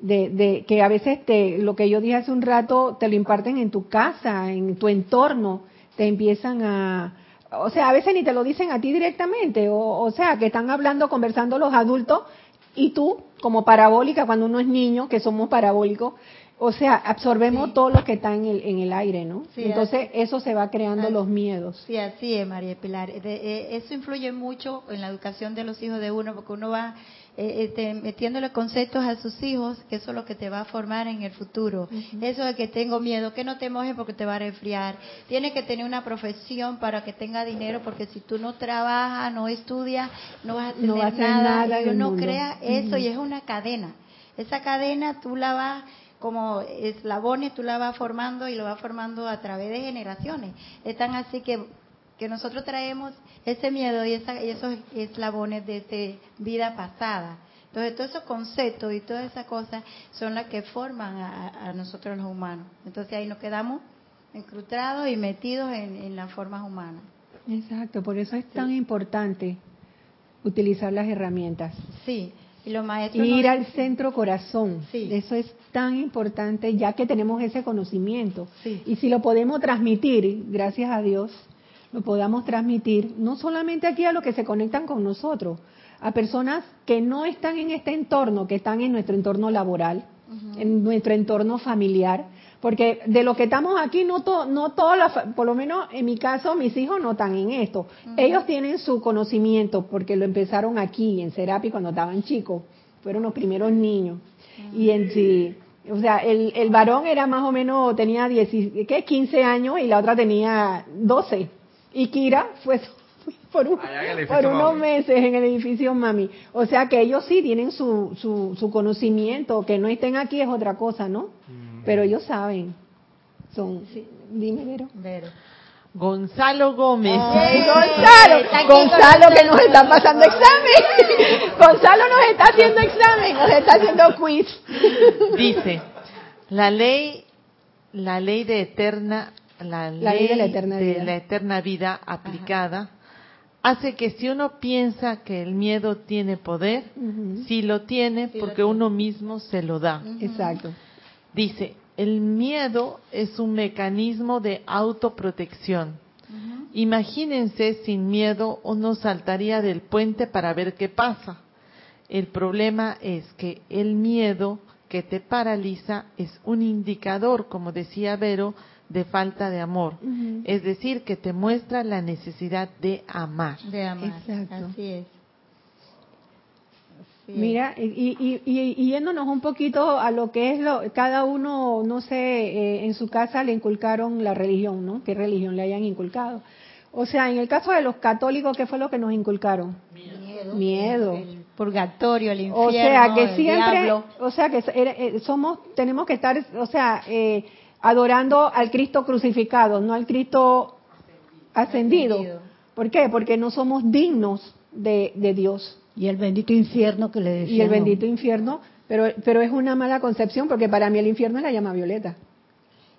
de, de que a veces te, lo que yo dije hace un rato, te lo imparten en tu casa, en tu entorno, te empiezan a, o sea, a veces ni te lo dicen a ti directamente, o, o sea, que están hablando, conversando los adultos y tú, como parabólica, cuando uno es niño, que somos parabólicos, o sea, absorbemos Sí. todo lo que está en el, en el aire, ¿no? Sí, Entonces, eso se va creando así- los miedos. Sí, así es, María Pilar. De- eh, eso influye mucho en la educación de los hijos de uno, porque uno va eh, este, metiéndole conceptos a sus hijos, que eso es lo que te va a formar en el futuro. Eso de que tengo miedo, que no te mojes porque te va a resfriar. Tienes que tener una profesión para que tenga dinero, porque si tú no trabajas, no estudias, no vas a tener No vas a nada. nada y uno mundo. crea eso y es una cadena. Esa cadena tú la vas como eslabones, tú la vas formando y lo vas formando a través de generaciones. Es tan así que, que nosotros traemos ese miedo y, esa, y esos eslabones desde vida pasada. Entonces, todos esos conceptos y todas esas cosas son las que forman a, a nosotros los humanos. Entonces, ahí nos quedamos encrutrados y metidos en, en las formas humanas. Exacto, por eso es tan importante utilizar las herramientas. Sí, y los maestros... Ir al centro corazón, Sí. eso es tan importante ya que tenemos ese conocimiento. Sí. Y si lo podemos transmitir, gracias a Dios, lo podamos transmitir no solamente aquí a los que se conectan con nosotros, a personas que no están en este entorno, que están en nuestro entorno laboral, en nuestro entorno familiar, porque de lo que estamos aquí, no, to- no todos, por lo menos en mi caso, mis hijos no están en esto. Ellos tienen su conocimiento porque lo empezaron aquí, en Serapi, cuando estaban chicos, fueron los primeros niños. Y en sí, o sea, el, el varón era más o menos, tenía 10, ¿qué? 15 años y la otra tenía 12. Y Kira fue <laughs> por, un- por unos Mami. meses en el edificio Mami. O sea que ellos sí tienen su, su, su conocimiento, que no estén aquí es otra cosa, ¿no? Pero ellos saben. Son, dime, Vero. Vero. Gonzalo Gómez. ¡Ey, Está Gonzalo! Gonzalo que nos está pasando examen. <laughs> Gonzalo nos está haciendo examen, nos está haciendo quiz. Dice, la ley, la ley de eterna, la, La ley de la eterna de vida. la eterna vida aplicada hace que si uno piensa que el miedo tiene poder, Ujú. sí lo tiene Sí lo porque tiene. uno mismo se lo da. Exacto. Dice, el miedo es un mecanismo de autoprotección. Imagínense sin miedo uno saltaría del puente para ver qué pasa. El problema es que el miedo que te paraliza es un indicador, como decía Vero, de falta de amor. Es decir, que te muestra la necesidad de amar. De amar. Exacto. Así es. Mira, y, y, y- y yéndonos un poquito a lo que es lo, cada uno, no sé, eh, en su casa le inculcaron la religión, ¿no? ¿Qué religión le hayan inculcado? O sea, en el caso de los católicos, ¿qué fue lo que nos inculcaron? Miedo. Miedo. El purgatorio, el infierno, O sea, que el siempre, diablo. o sea, que eh, somos, tenemos que estar, o sea, eh, adorando al Cristo crucificado, no al Cristo ascendido. Ascendido. ¿Por qué? Porque no somos dignos de, de Dios. Y el bendito infierno que le decía. y el bendito infierno, pero, pero es una mala concepción porque para mí el infierno es la llama violeta.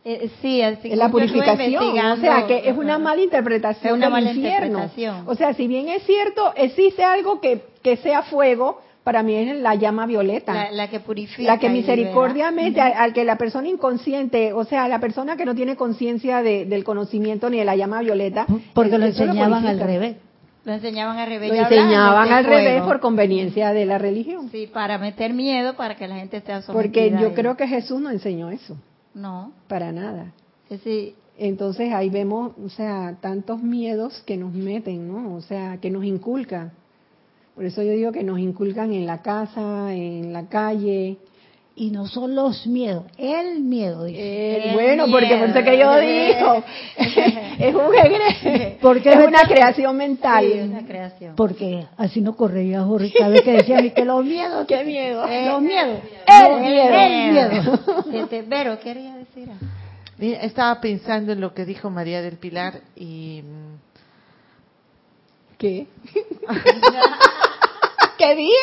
Eh, sí, así Es la purificación, o sea que es una mala interpretación Es una del mala infierno. interpretación. O sea, si bien es cierto, existe algo que, que sea fuego, para mí es la llama violeta. la, la que purifica. La que misericordiamente al, al que la persona inconsciente, o sea, la persona que no tiene conciencia de- del conocimiento ni de la llama violeta, Porque lo eso enseñaban al revés. Lo enseñaban al revés. Lo enseñaban al revés por conveniencia de la religión. Sí, para meter miedo, para que la gente esté sometida. Porque yo creo que Jesús no enseñó eso, No, para nada. decir, Entonces ahí vemos, o sea, tantos miedos que nos meten, ¿no? O sea, que nos inculcan. Por eso yo digo que nos inculcan en la casa, en la calle. Y no son los miedos, el miedo. Dice. Eh, El bueno, porque miedo. pensé que yo digo, <laughs> es un egre- Porque es una creación mental. Sí, es una creación. Porque así no corría Jorge cada vez que decía que los miedos. <laughs> Qué miedo. Eh, Los miedos. El miedo. El miedo. Este, <laughs> Vero, quería decir Estaba pensando en lo que dijo María del Pilar y ¿Qué? ¿Qué dije?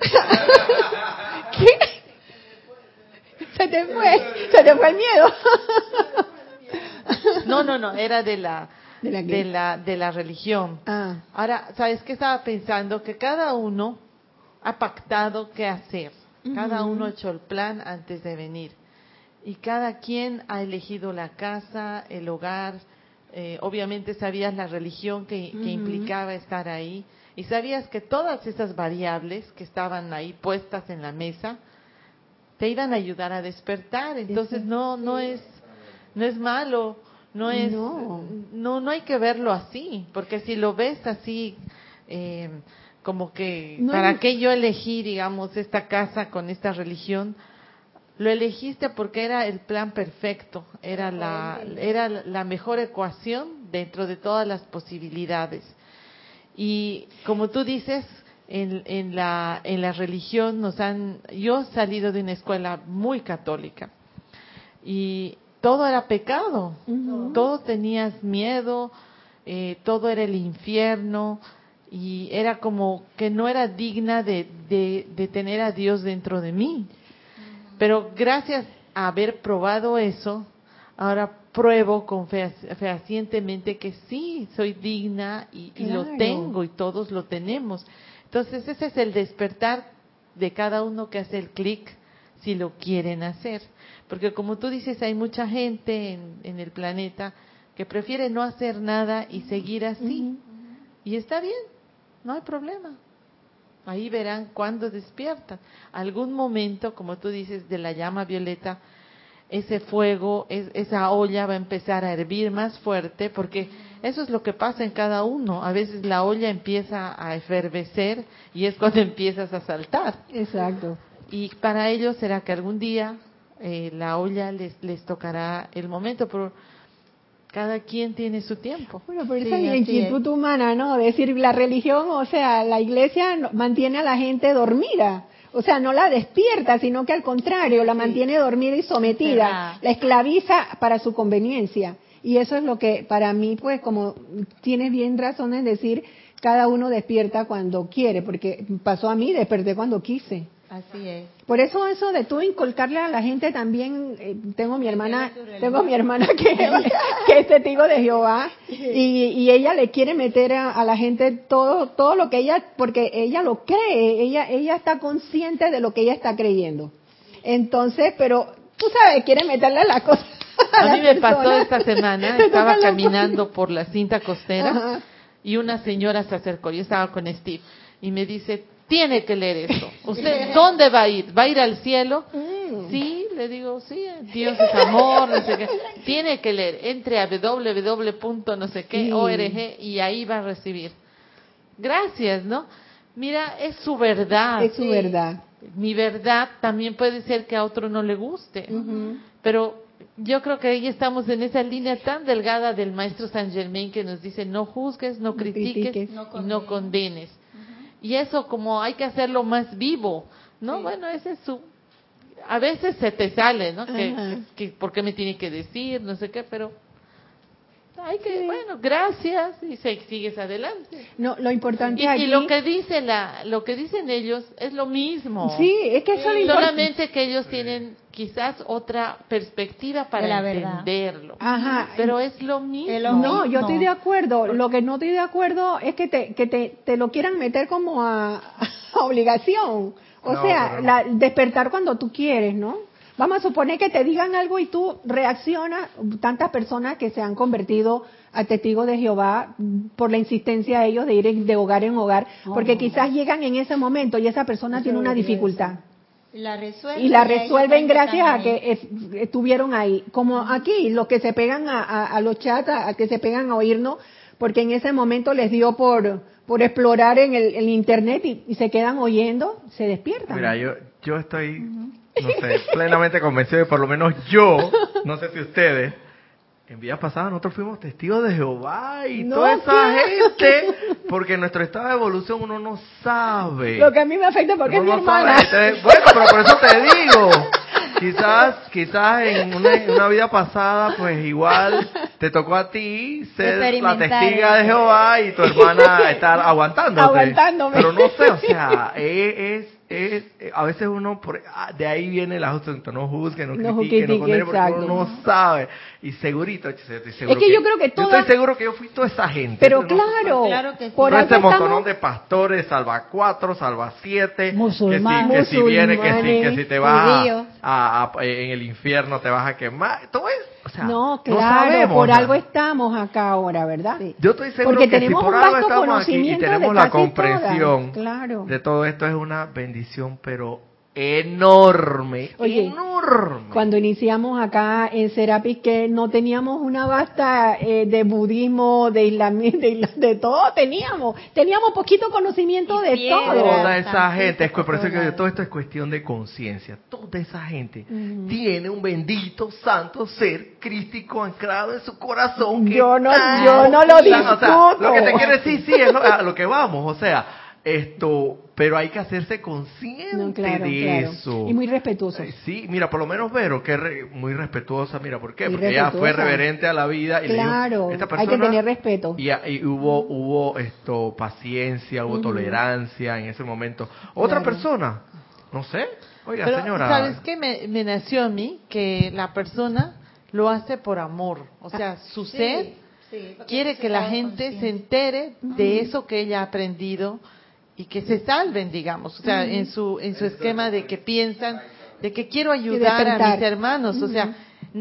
<laughs> ¿Qué? Se te fue, se te fue el miedo. no, no, no, era de la ¿De la de la de la religión. Ah, Ahora, ¿sabes qué estaba pensando? Que cada uno ha pactado qué hacer. Cada uno ha hecho el plan antes de venir. Y cada quien ha elegido la casa, el hogar. Eh, obviamente sabías la religión que, implicaba estar ahí. Y sabías que todas esas variables que estaban ahí puestas en la mesa te iban a ayudar a despertar. Entonces no, no es, no es malo, no es, No. no, no hay que verlo así, porque si lo ves así, eh, como que, No ¿para qué yo elegí, digamos, esta casa con esta religión? Lo elegiste porque era el plan perfecto, era la, era la mejor ecuación dentro de todas las posibilidades. Y como tú dices, en, en, la, en la religión nos han... Yo he salido de una escuela muy católica y todo era pecado, todo tenías miedo, eh, todo era el infierno y era como que no era digna de, de, de tener a Dios dentro de mí. Pero gracias a haber probado eso, ahora pruebo fehacientemente que sí, soy digna y, y lo tengo y todos lo tenemos. Entonces ese es el despertar de cada uno que hace el clic si lo quieren hacer. Porque como tú dices, hay mucha gente en, en el planeta que prefiere no hacer nada y seguir así. Y está bien, no hay problema. Ahí verán cuándo despiertan. Algún momento, como tú dices, de la llama violeta, ese fuego, es- esa olla va a empezar a hervir más fuerte, porque eso es lo que pasa en cada uno. A veces la olla empieza a efervecer y es cuando <laughs> empiezas a saltar. exacto. Y para ellos será que algún día eh, la olla les, les tocará el momento, pero cada quien tiene su tiempo. Bueno, pero Sí, esa es la inquietud humana, ¿no? Decir, la religión, o sea, la iglesia mantiene a la gente dormida. O sea, no la despierta, sino que al contrario, la mantiene dormida y sometida. La esclaviza para su conveniencia. Y eso es lo que, para mí, pues, como tienes bien razón en decir, cada uno despierta cuando quiere, porque pasó a mí, desperté cuando quise. Así es. Por eso eso de tú inculcarle a la gente también, eh, tengo mi hermana, tengo mi hermana <laughs> que, <laughs> que es testigo de Jehová y, y ella le quiere meter a, a la gente todo todo lo que ella, porque ella lo cree, ella ella está consciente de lo que ella está creyendo. Entonces, pero tú sabes, quiere meterle las cosas. <laughs> A, A la mí me pasó esta semana, estaba caminando por la cinta costera Ajá. y una señora se acercó, yo estaba con Steve, y me dice, tiene que leer esto. <laughs> ¿Usted dónde va a ir? ¿Va a ir al cielo? Mm. Sí, le digo, sí, Dios es amor, no sé qué. Tiene que leer, entre a www. no sé qué, Sí. org, y ahí va a recibir. Gracias, ¿no? Mira, es su verdad. Es su verdad. Mi verdad también puede ser que a otro no le guste. Pero yo creo que ahí estamos en esa línea tan delgada del maestro Saint Germain que nos dice no juzgues, no critiques critiques. y no condenes. Y eso como hay que hacerlo más vivo, ¿no? Bueno, ese es su... A veces se te sale, ¿no? Que, que, ¿Por qué me tiene que decir? No sé qué, pero... Hay que, bueno, gracias y se, sigues adelante. No, lo importante Y, aquí y lo que dice la, lo que dicen ellos es lo mismo. Sí, es que eso es lo importante. Solamente que ellos tienen quizás otra perspectiva para la entenderlo. Ajá. Pero es lo mismo. Es lo No, yo estoy de acuerdo. Lo que no estoy de acuerdo es que te, que te, te lo quieran meter como a, <laughs> a obligación. O No, sea, no. la- despertar cuando tú quieres, ¿no? Vamos a suponer que te digan algo y tú reaccionas. Tantas personas que se han convertido a testigos de Jehová por la insistencia de ellos de ir de hogar en hogar, porque quizás llegan en ese momento y esa persona Eso tiene una dificultad. La resuelven. y la resuelven ven gracias a que es- estuvieron ahí. Como aquí, los que se pegan a, a- a los chats, a, a que se pegan a oírnos, porque en ese momento les dio por, por explorar en el, el internet y, y se quedan oyendo, se despiertan. Mira, yo, yo estoy, no sé, plenamente convencido de por lo menos yo, no sé si ustedes, en vidas pasadas nosotros fuimos testigos de Jehová y No, toda esa gente, porque en nuestro estado de evolución uno no sabe. Lo que a mí me afecta porque es mi no hermana. Bueno, pero por eso te digo. Quizás, quizás en una, en una vida pasada, pues igual te tocó a ti ser la testiga de. Jehová y tu hermana estar aguantándote. Aguantándome. Pero no sé, o sea, es, es, es- a veces uno, por, ah, de ahí viene el asunto, no juzgue, no No critique, no condene, porque uno no sabe. Y segurito, yo estoy seguro Es que yo creo que Yo toda- estoy seguro que yo fui toda esa gente. Pero Yo no- claro, Claro que sí. por este montonón estamos... de pastores, salva cuatro, salva siete, que si, que si viene, que si, que si te vas a, a- a- en el infierno te vas a quemar, todo es, o sea, No, claro, sabemos, por algo estamos acá ahora, ¿verdad? Sí. Yo estoy seguro Porque que tenemos si por un algo estamos aquí y tenemos la comprensión todas, claro. de todo esto es una bendición, pero enorme, Oye, enorme. Cuando iniciamos acá en Serapis, que no teníamos una vasta eh, de budismo, de islamismo, de, todo teníamos. Teníamos poquito conocimiento Y de piedra. todo. Toda esa gente, es por eso que todo esto es cuestión de conciencia. Toda esa gente tiene un bendito santo ser crístico anclado en su corazón. que Yo no- yo no lo o sea, o sea, discuto. lo que te quiero decir, sí, es lo, a lo que vamos. O sea, esto, pero hay que hacerse consciente No, claro, de claro. eso. Y muy respetuosos. Eh, Sí, mira, por lo menos Vero, que es re- muy respetuosa, mira, ¿por qué? Muy Porque ella fue respetuosa. reverente a la vida y le dijo, Claro, esta hay persona que tener respeto. y, y hubo hubo esto paciencia, hubo Ujú. tolerancia en ese momento. Otra Claro. persona, no sé. Oiga, Pero, señora. ¿sabes qué? Me, me nació a mí que la persona lo hace por amor. O sea, su ser quiere que la gente se entere de eso que ella ha aprendido y que se salven, digamos. O sea, en su en su esquema de que piensan de que quiero ayudar a mis hermanos. O sea,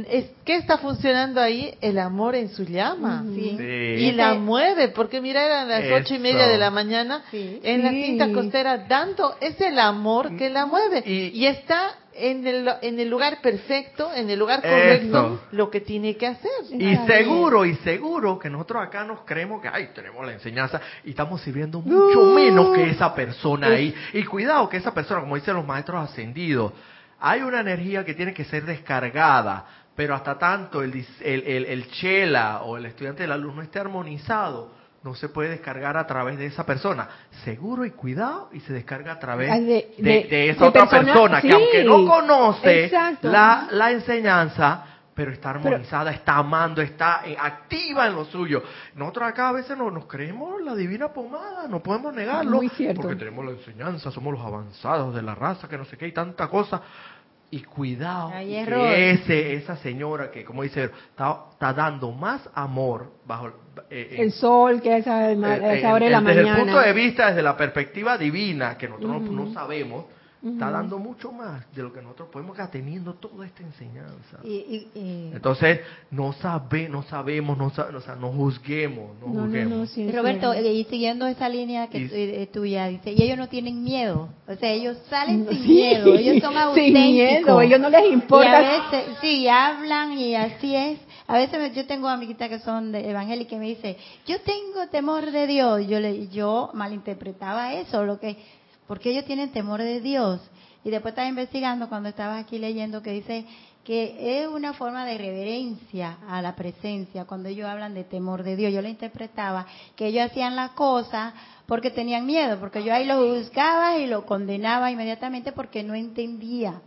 es, ¿qué está funcionando ahí? El amor en su llama. Sí. Sí. Y la mueve, porque mira, eran las ocho y media de la mañana Sí. en la cinta costera, dando, es el amor que la mueve. Y- Y, está en el, en el lugar perfecto, en el lugar correcto, Eso. lo que tiene que hacer. Y seguro, y seguro que nosotros acá nos creemos que, ay, tenemos la enseñanza y estamos sirviendo mucho menos que esa persona ahí. Y cuidado que esa persona, como dicen los maestros ascendidos, hay una energía que tiene que ser descargada, pero hasta tanto el, el, el, el chela o el estudiante de la luz no esté armonizado, no se puede descargar a través de esa persona. Seguro y cuidado, y se descarga a través Ah, de, de- de, de- esa otra persona- persona que aunque no conoce la, la enseñanza, pero está armonizada, está amando, está eh, activa en lo suyo. Nosotros acá a veces no, nos creemos la divina pomada, no podemos negarlo, Muy porque tenemos la enseñanza, somos los avanzados de la raza, que no sé qué, y tanta cosa. Y cuidado, Hay que ese, esa señora que, como dice, está, está dando más amor bajo eh, El sol que es a, esa eh, hora de la desde mañana. el punto de vista, desde la perspectiva divina, que nosotros no- Ujú. no, sabemos, está dando mucho más de lo que nosotros podemos estar teniendo toda esta enseñanza. Y, y- y- Entonces, no sabe, no sabemos, no, sa- o sea, no juzguemos, no, juzguemos. no, sí, Roberto, eh, y siguiendo esa línea que Y- eh, eh, tuya, dice, y ellos no tienen miedo, o sea, ellos salen sin Sí, miedo, ellos son auténticos. Sin miedo, ellos no les Y a importa. veces, sí, hablan y así es. A veces me- yo tengo amiguitas que son de evangélicas y me dice, yo tengo temor de Dios. Yo le, yo malinterpretaba eso, lo que, porque ellos tienen temor de Dios. Y después estaba investigando cuando estaba aquí leyendo que dice que es una forma de reverencia a la presencia cuando ellos hablan de temor de Dios. Yo le interpretaba que ellos hacían la cosa porque tenían miedo, porque yo ahí lo juzgaba y lo condenaba inmediatamente porque no entendía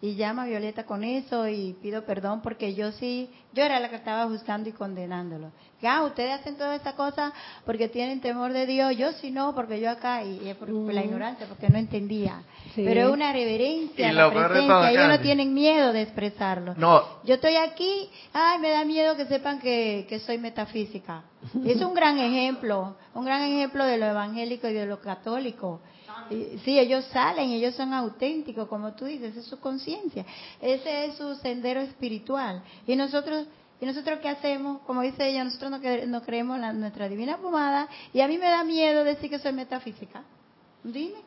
y llama a Violeta con eso y pido perdón porque yo sí, yo era la que estaba juzgando y condenándolo. Ah, ustedes hacen toda esa cosa porque tienen temor de Dios, yo sí no, porque yo acá, y es por, la ignorancia, porque no entendía. Sí. Pero es una reverencia la presencia, todo, ellos no tienen miedo de expresarlo. No, Yo estoy aquí, ay, me da miedo que sepan que, que soy metafísica. Es un gran ejemplo, un gran ejemplo de lo evangélico y de lo católico. Sí, ellos salen, ellos son auténticos, como tú dices, es su conciencia. Ese es su sendero espiritual. Y nosotros, ¿y nosotros qué hacemos? Como dice ella, nosotros no, cre- no creemos en la- nuestra divina pomada y a mí me da miedo decir que soy metafísica. Dime.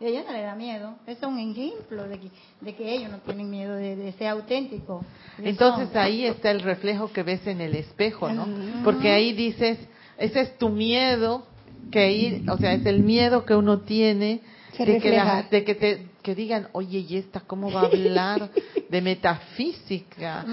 Y a ellos no les da miedo. Eso es un ejemplo de que, de que ellos no tienen miedo de, de ser auténticos. Entonces son. ahí está el reflejo que ves en el espejo, ¿no? Porque ahí dices, ese es tu miedo, que ahí, o sea, es el miedo que uno tiene Se de que, la- de que te que digan, oye, ¿y esta cómo va a hablar de metafísica?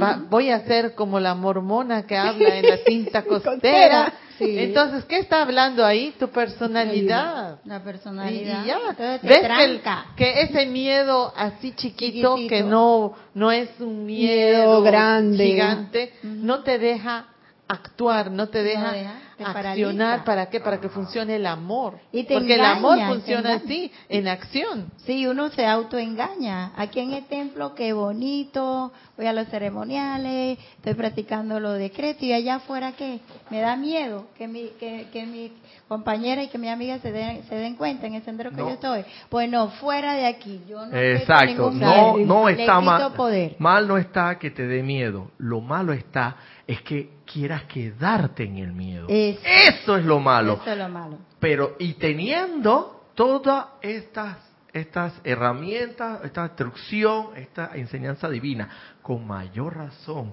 Va- voy a ser como la mormona que habla en la cinta <laughs> costera. Sí. Entonces, ¿qué está hablando ahí? Tu personalidad. La personalidad. y ya, Entonces ves que, que ese miedo así chiquito, Chiquitito. que no no es un miedo, Miedo grande. gigante, no te deja actuar, no te No deja, te accionar, paraliza. ¿para qué? Para que funcione el amor. Y te Porque el amor funciona así, en acción. Sí, uno se autoengaña. Aquí en el templo, qué bonito, voy a los ceremoniales, estoy practicando los decretos y allá afuera, ¿qué? Me da miedo que mi, que, que mi compañera y que mi amiga se den, se den cuenta en el sendero que No. yo estoy. Pues no, fuera de aquí. Yo no Exacto, no, no está mal. poder. Mal no está que te dé miedo. Lo malo está es que quieras quedarte en el miedo. Eso. Eso es lo malo. Eso es lo malo. Pero y teniendo todas estas estas herramientas, esta instrucción, esta enseñanza divina, con mayor razón.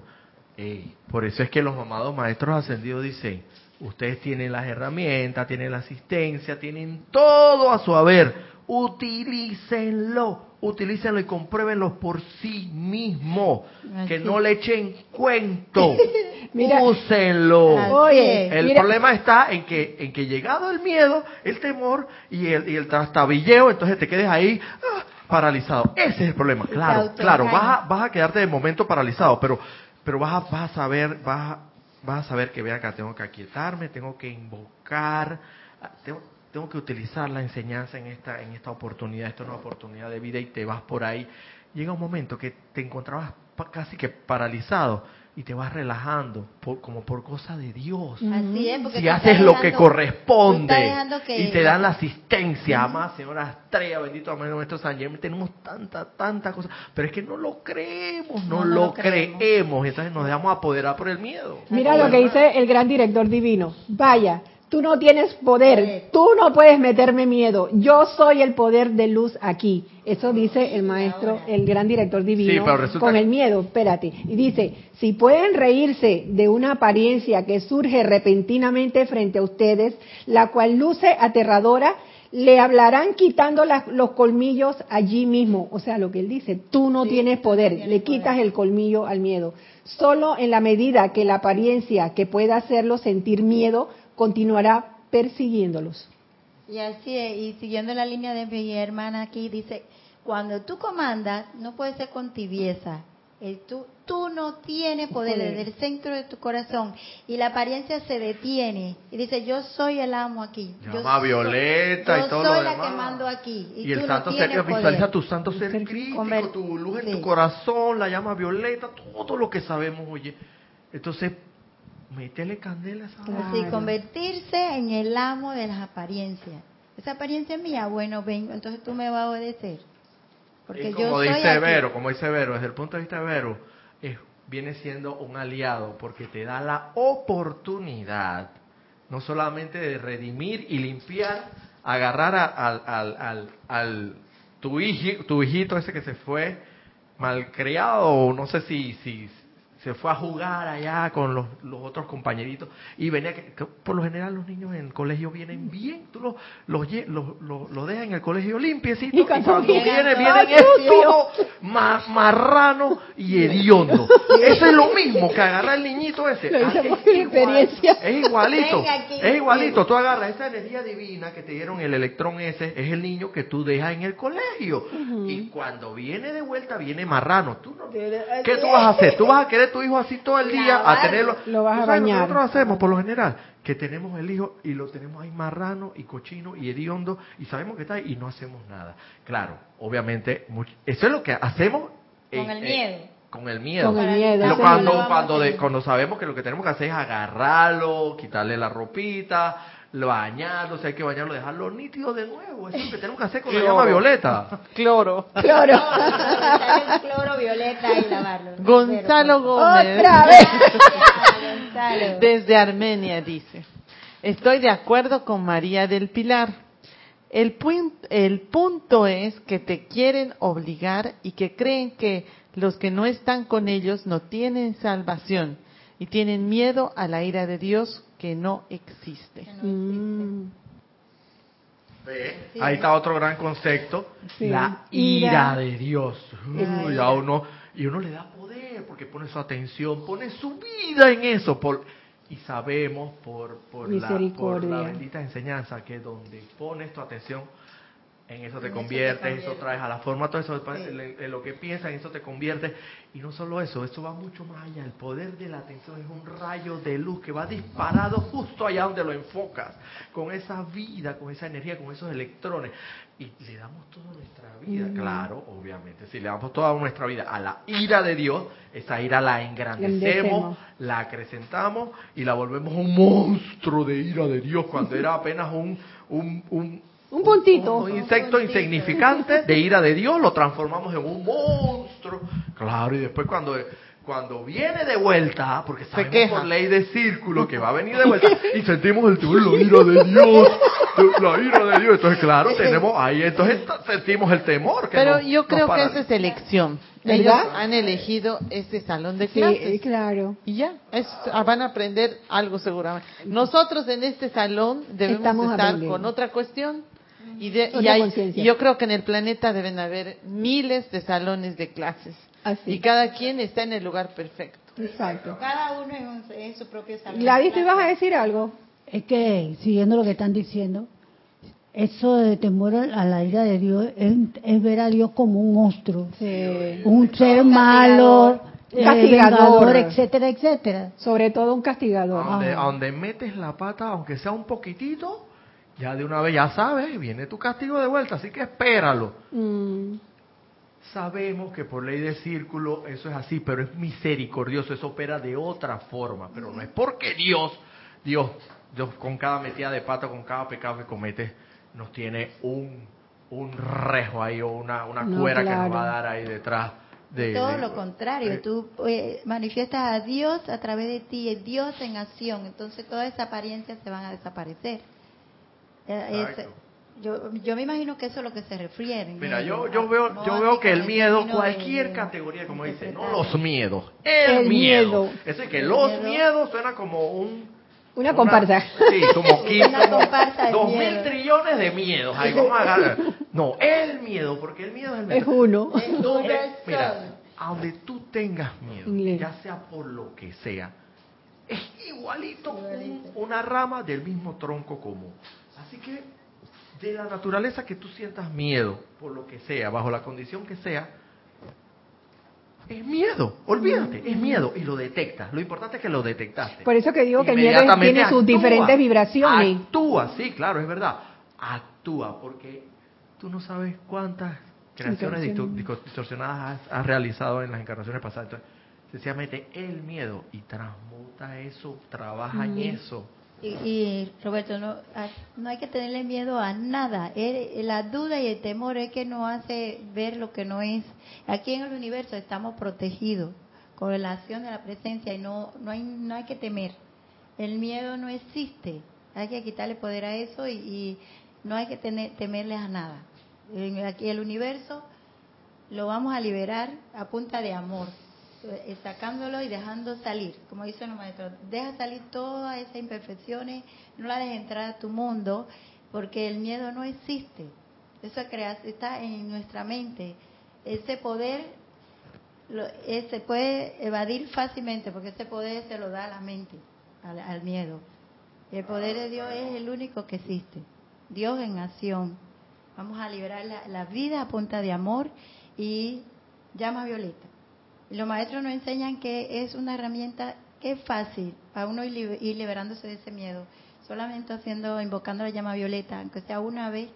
ey, por eso es que los amados maestros ascendidos dicen, ustedes tienen las herramientas, tienen la asistencia, tienen todo a su haber. Utilícenlo, utilícenlo y compruébenlo por sí mismos. Que no le echen cuento. <laughs> Mira. Úsenlo. Oye. El Mira. problema está en que en que llegado el miedo, el temor y el, y el trastabilleo, entonces te quedes ahí ah, paralizado. Ese es el problema. Claro, claro, vas a, vas a quedarte de momento paralizado, pero pero vas a, vas a saber, vas a, vas a saber que vean acá, tengo que aquietarme, tengo que invocar, ah, tengo, tengo que utilizar la enseñanza en esta en esta oportunidad, esta es una oportunidad de vida y te vas por ahí. Llega un momento que te encontrabas casi que paralizado y te vas relajando por, como por cosa de Dios Así es, porque si haces lo que corresponde que- y te dan la asistencia, amada señora Estrella, bendito amado nuestro San Germán, tenemos tanta, tanta cosa, pero es que no lo creemos, no, No, no lo, lo creemos. creemos, entonces nos dejamos apoderar por el miedo. Mira lo que dice el gran director divino. Vaya, tú no tienes poder, tú no puedes meterme miedo. Yo soy el poder de luz aquí. Eso dice el maestro, el gran director divino, Sí, pero resulta con el miedo. Espérate. Y dice, si pueden reírse de una apariencia que surge repentinamente frente a ustedes, la cual luce aterradora, le hablarán quitando las- los colmillos allí mismo. O sea, lo que él dice, tú no Sí, tienes poder, tienes le quitas poder. el colmillo al miedo. Solo en la medida que la apariencia que pueda hacerlos sentir miedo continuará persiguiéndolos. Y así es, y siguiendo la línea de mi hermana aquí, dice, cuando tú comandas, no puede ser con tibieza. El tú, tú no tienes poder desde el centro de tu corazón y la apariencia se detiene y dice yo soy el amo aquí yo soy- Violeta yo y todo soy lo la demás. que mando aquí y, Y, el tú santo no ser, visualiza tu santo ser Ser crítico, tu luz en sí. tu corazón, la llama violeta, todo lo que sabemos, oye. Entonces, métele candela a Así, Claro. convertirse en el amo de las apariencias. Esa apariencia es mía, bueno, ven, entonces tú me vas a obedecer. Porque Y yo como soy dice aquí. Vero, como dice Vero, desde el punto de vista de Vero, es- viene siendo un aliado porque te da la oportunidad no solamente de redimir y limpiar, agarrar a- al, al, al, al- tu, hiji- tu hijito ese que se fue malcriado, o no sé si, si se fue a jugar allá con los, los otros compañeritos y venía que, que por lo general los niños en el colegio vienen bien, tú los los, los, los- dejas en el colegio limpiecito Y y cuando cuando, vienen, viene todo vienen es sucio. todo ma- marrano y hediondo. Eso es lo mismo que agarrar el niñito ese. Lo Ah, hice por es, igual- experiencia. es igualito, es igualito. Tú agarras esa energía divina que te dieron el electrón ese, es el niño que tú dejas en el colegio. Y cuando viene de vuelta, viene marrano. Tú no, ¿Qué tú vas a hacer? ¿Tú vas a querer tu hijo así todo el día a tenerlo? Lo vas ¿Tú a sabes lo que bañar. nosotros hacemos por lo general? Que tenemos el hijo y lo tenemos ahí marrano y cochino y hediondo y sabemos que está ahí y no hacemos nada. Claro, obviamente, eso es lo que hacemos Con el en- miedo. con el miedo. Con el miedo. Pero cuando, cuando, de- cuando sabemos que lo que tenemos que hacer es agarrarlo, quitarle la ropita, bañarlo, si hay que bañarlo, dejarlo nítido de nuevo. Eso es lo que tenemos que hacer con la Cloro. llama violeta. Cloro. Un <laughs> cloro violeta y lavarlo. Gonzalo Gómez. Otra vez. Gonzalo. <laughs> Desde Armenia dice, estoy de acuerdo con María del Pilar. El, el punto es que te quieren obligar y que creen que los que no están con ellos no tienen salvación y tienen miedo a la ira de Dios que no existe. Mm, Sí. Ahí está otro gran concepto, Sí. la ira, Ira. de Dios. Uy, ira. a uno, y uno le da poder porque pone su atención, pone su vida en eso. Por, y sabemos por, por, la, por la bendita enseñanza que donde pones tu atención, en eso te En eso te conviertes, eso conviertes. traes a la forma, todo eso, Sí. en, en lo que piensas, en eso te conviertes. Y no solo eso, eso va mucho más allá. El poder de la atención es un rayo de luz que va disparado justo allá donde lo enfocas, con esa vida, con esa energía, con esos electrones. Y le damos toda nuestra vida, Ujú. claro, obviamente. Si le damos toda nuestra vida a la ira de Dios, esa ira la engrandecemos, Engrandecemos. la acrecentamos y la volvemos un monstruo de ira de Dios cuando era apenas un, un, un, Un puntito. un insecto insignificante de ira de Dios, lo transformamos en un monstruo. Claro, y después cuando, cuando viene de vuelta, porque sabemos queja. por ley de círculo que va a venir de vuelta, <laughs> y sentimos el temor, la ira de Dios, la ira de Dios. Entonces, claro, tenemos ahí, entonces sentimos el temor. Que Pero nos- yo creo que esa es elección. ¿Verdad? Ellos han elegido este salón de Sí, clases. eh, claro. Y ya, es- ah, van a aprender algo seguramente. Nosotros en este salón debemos Estamos estar aprendiendo. con otra cuestión. Y, de- y hay- y yo creo que en el planeta deben haber miles de salones de clases. Así. Y cada quien está en el lugar perfecto. Exacto. Cada uno en, un- en su propio salón. Gladys, ¿tú ibas a decir algo? Es que, siguiendo lo que están diciendo, eso de temor a la ira de Dios es, es ver a Dios como un monstruo, Sí. un ser Un malo, eh, castigador. vengador, etcétera, etcétera. Sobre todo un castigador. A donde, a donde metes la pata, aunque sea un poquitito, ya de una vez ya sabes, viene tu castigo de vuelta, así que espéralo. Mm, Sabemos que por ley de círculo eso es así, pero es misericordioso, eso opera de otra forma, pero no es porque Dios, Dios, Dios con cada metida de pata, con cada pecado que comete, nos tiene un, un rejo ahí o una, una No, cuera que nos va a dar ahí detrás de... Todo de- lo contrario, eh, tú eh, manifiestas a Dios a través de ti, es Dios en acción, entonces todas esas apariencias se van a desaparecer. Eh, es- yo, yo me imagino que eso es lo que se refieren. Mira, yo, yo veo, no yo veo que el miedo, cualquier de- categoría, como dice, no los miedos, el, El miedo. miedo. Es decir, que El los miedo. miedos suena como un... una comparsa. Sí, como <laughs> Sí, 15, una comparsa dos mil trillones de miedos. Ahí vamos a agarrar. No, el miedo, porque el miedo es el miedo. Es uno. Donde, mira, a donde tú tengas miedo, Inglés. ya sea por lo que sea, es igualito, un- Igualito. una rama del mismo tronco común. Así que, de la naturaleza que tú sientas miedo, por lo que sea, bajo la condición que sea, es miedo, olvídate, es miedo y lo detectas. Lo importante es que lo detectaste. Por eso que digo que el miedo tiene sus actúa, diferentes vibraciones. Actúa, sí, claro, es verdad. Actúa, porque tú no sabes cuántas creaciones distorsionadas has, has realizado en las encarnaciones pasadas. Entonces, sencillamente el miedo y transmuta eso, trabaja en eso. Y, y, Roberto, no, a- no hay que tenerle miedo a nada. Eh, La duda y el temor es que nos hace ver lo que no es. Aquí en el universo estamos protegidos con la acción de la presencia y no, no, hay, no hay que temer. El miedo no existe. Hay que quitarle poder a eso y, y no hay que tener, temerle a nada. Aquí el universo lo vamos a liberar a punta de amor, sacándolo y dejando salir. Como dicen los maestros, deja salir todas esas imperfecciones, no las dejes entrar a tu mundo, porque el miedo no existe. Eso está en nuestra mente. Ese poder eh, se puede evadir fácilmente, porque ese poder se lo da a la mente, al, miedo. El poder de Dios es el único que existe. Dios en acción. Vamos a liberar la vida a punta de amor y llama violeta. Los maestros nos enseñan que es una herramienta que es fácil para uno ir, libe- ir liberándose de ese miedo. Solamente haciendo, invocando la llama violeta, aunque sea una vez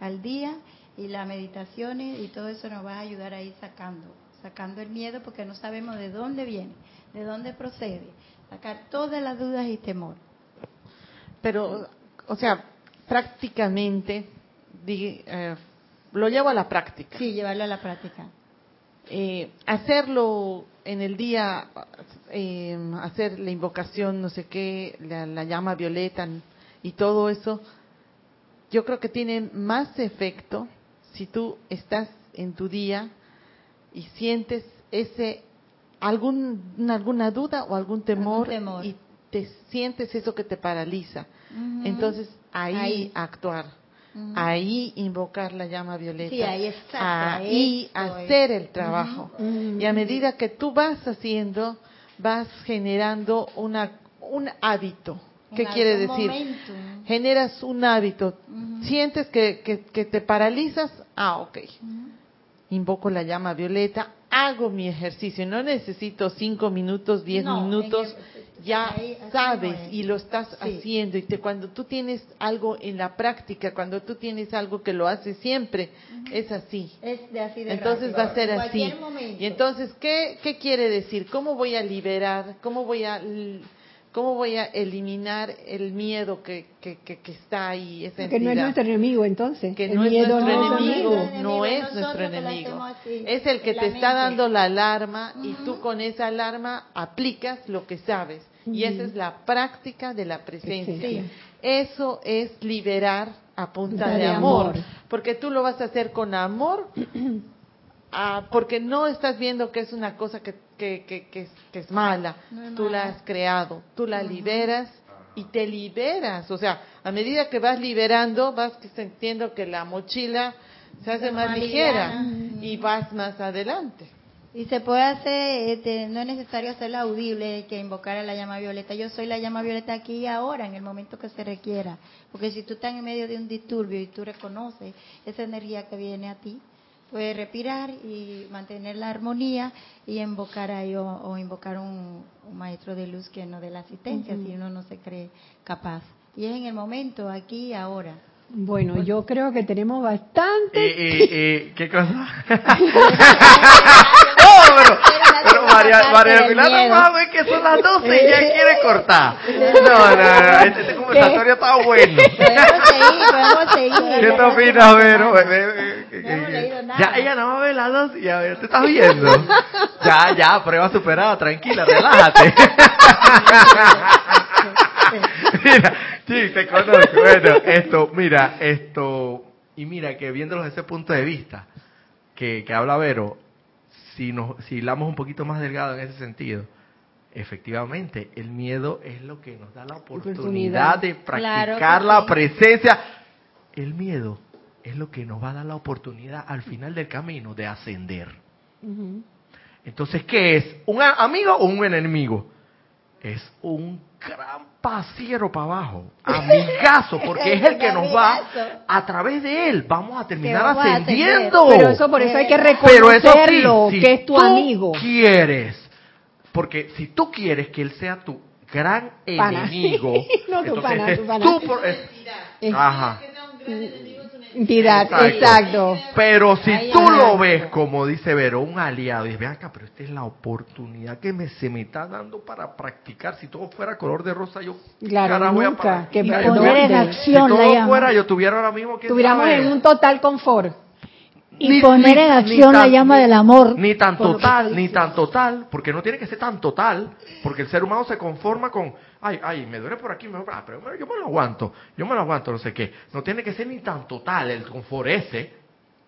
al día, y las meditaciones y todo eso nos va a ayudar a ir sacando, sacando el miedo porque no sabemos de dónde viene, de dónde procede. Sacar todas las dudas y temor. Pero, o sea, prácticamente, di- eh, lo llevo a la práctica. Sí, llevarlo a la práctica. Eh, hacerlo en el día, eh, hacer la invocación, no sé qué, la, la llama violeta y todo eso, yo creo que tiene más efecto si tú estás en tu día y sientes ese algún alguna duda o algún temor, temor. y te sientes eso que te paraliza. Entonces ahí, Ahí. actuar, Ahí invocar la llama violeta, Sí, ahí exacto, ahí hacer el trabajo. Y a medida que tú vas haciendo, vas generando una un hábito. ¿Qué En quiere decir? momento. Generas un hábito. Sientes que, que, que te paralizas, ah, ok. Invoco la llama violeta, hago mi ejercicio. No necesito cinco minutos, diez No, minutos. Ya ahí, sabes no es. y lo estás Sí. haciendo. Y te, cuando tú tienes algo en la práctica, cuando tú tienes algo que lo haces siempre, es así. Es de así de Entonces rápido. va a ser En así. momento. Y entonces, ¿qué, ¿qué quiere decir? ¿Cómo voy a liberar? ¿Cómo voy a, cómo voy a eliminar el miedo que, que, que, que está ahí? Esa Que no es nuestro enemigo entonces. que El no es miedo nuestro no es enemigo, enemigo. no es nuestro enemigo. así, Es el que te está dando la alarma y tú con esa alarma aplicas lo que sabes. Y esa es la práctica de la presencia. Sí. Eso es liberar a punta de de amor, amor. porque tú lo vas a hacer con amor, <clears throat> ah, porque no estás viendo que es una cosa que, que, que, que es, mala. No tú la has creado, tú la liberas y te liberas. O sea, a medida que vas liberando, vas sintiendo que la mochila se hace más ligera y vas más adelante. Y se puede hacer, este, no es necesario hacerla audible, que invocar a la llama violeta. Yo soy la llama violeta aquí y ahora, en el momento que se requiera. Porque si tú estás en medio de un disturbio y tú reconoces esa energía que viene a ti, puedes respirar y mantener la armonía y invocar a ello, o invocar un, un maestro de luz que nos dé la asistencia si uno no se cree capaz. Y es en el momento, aquí y ahora. Bueno, yo creo que tenemos bastante. y, y, ¿qué cosa? <laughs> <laughs> María, María Pilar no ver que son las 12 y ya <laughs> quiere cortar. No, no, no, este, este conversatorio está <laughs> bueno. Podemos seguir, podemos seguir. ¿Qué te opinas, Vero? Ya, ella no va a ver las dos y a ver, te estás viendo. Ya, ya, prueba superada, tranquila, relájate. <laughs> mira, sí, te conozco. Bueno, esto, mira, esto, y mira que viéndolo desde ese punto de vista que, que habla Vero, si nos, si hilamos un poquito más delgado en ese sentido, efectivamente, el miedo es lo que nos da la oportunidad de practicar la sí. presencia. El miedo es lo que nos va a dar la oportunidad al final del camino de ascender. Entonces, ¿qué es? ¿Un amigo o un enemigo? Es un gran pasiero para abajo, <laughs> amigazo, porque es el que nos va, a través de él, vamos a terminar vamos a ascendiendo. Pero eso por eso hay que Pero eso sí, reconocerlo, si que es tu tú amigo. quieres, porque si tú quieres que él sea tu gran Pana. enemigo, <laughs> No, tu entonces pana, tu pana. tú por- Es- ajá. Entidad, Exacto. exacto. Pero si tú lo ves, como dice Vero, un aliado, y ven acá, pero esta es la oportunidad que me, se me está dando para practicar. Si todo fuera color de rosa, yo Claro, carajo, voy a nunca, que poner en si acción la todo fuera, yo tuviera ahora mismo que Estuviéramos en un total confort. Y poner en acción la llama del amor. Ni tan total, ni tan total, porque no tiene que ser tan total, porque el ser humano se conforma con, ay, ay, me duele por aquí, me duele, ah, pero yo me lo aguanto, yo me lo aguanto, no sé qué. No tiene que ser ni tan total el confort ese.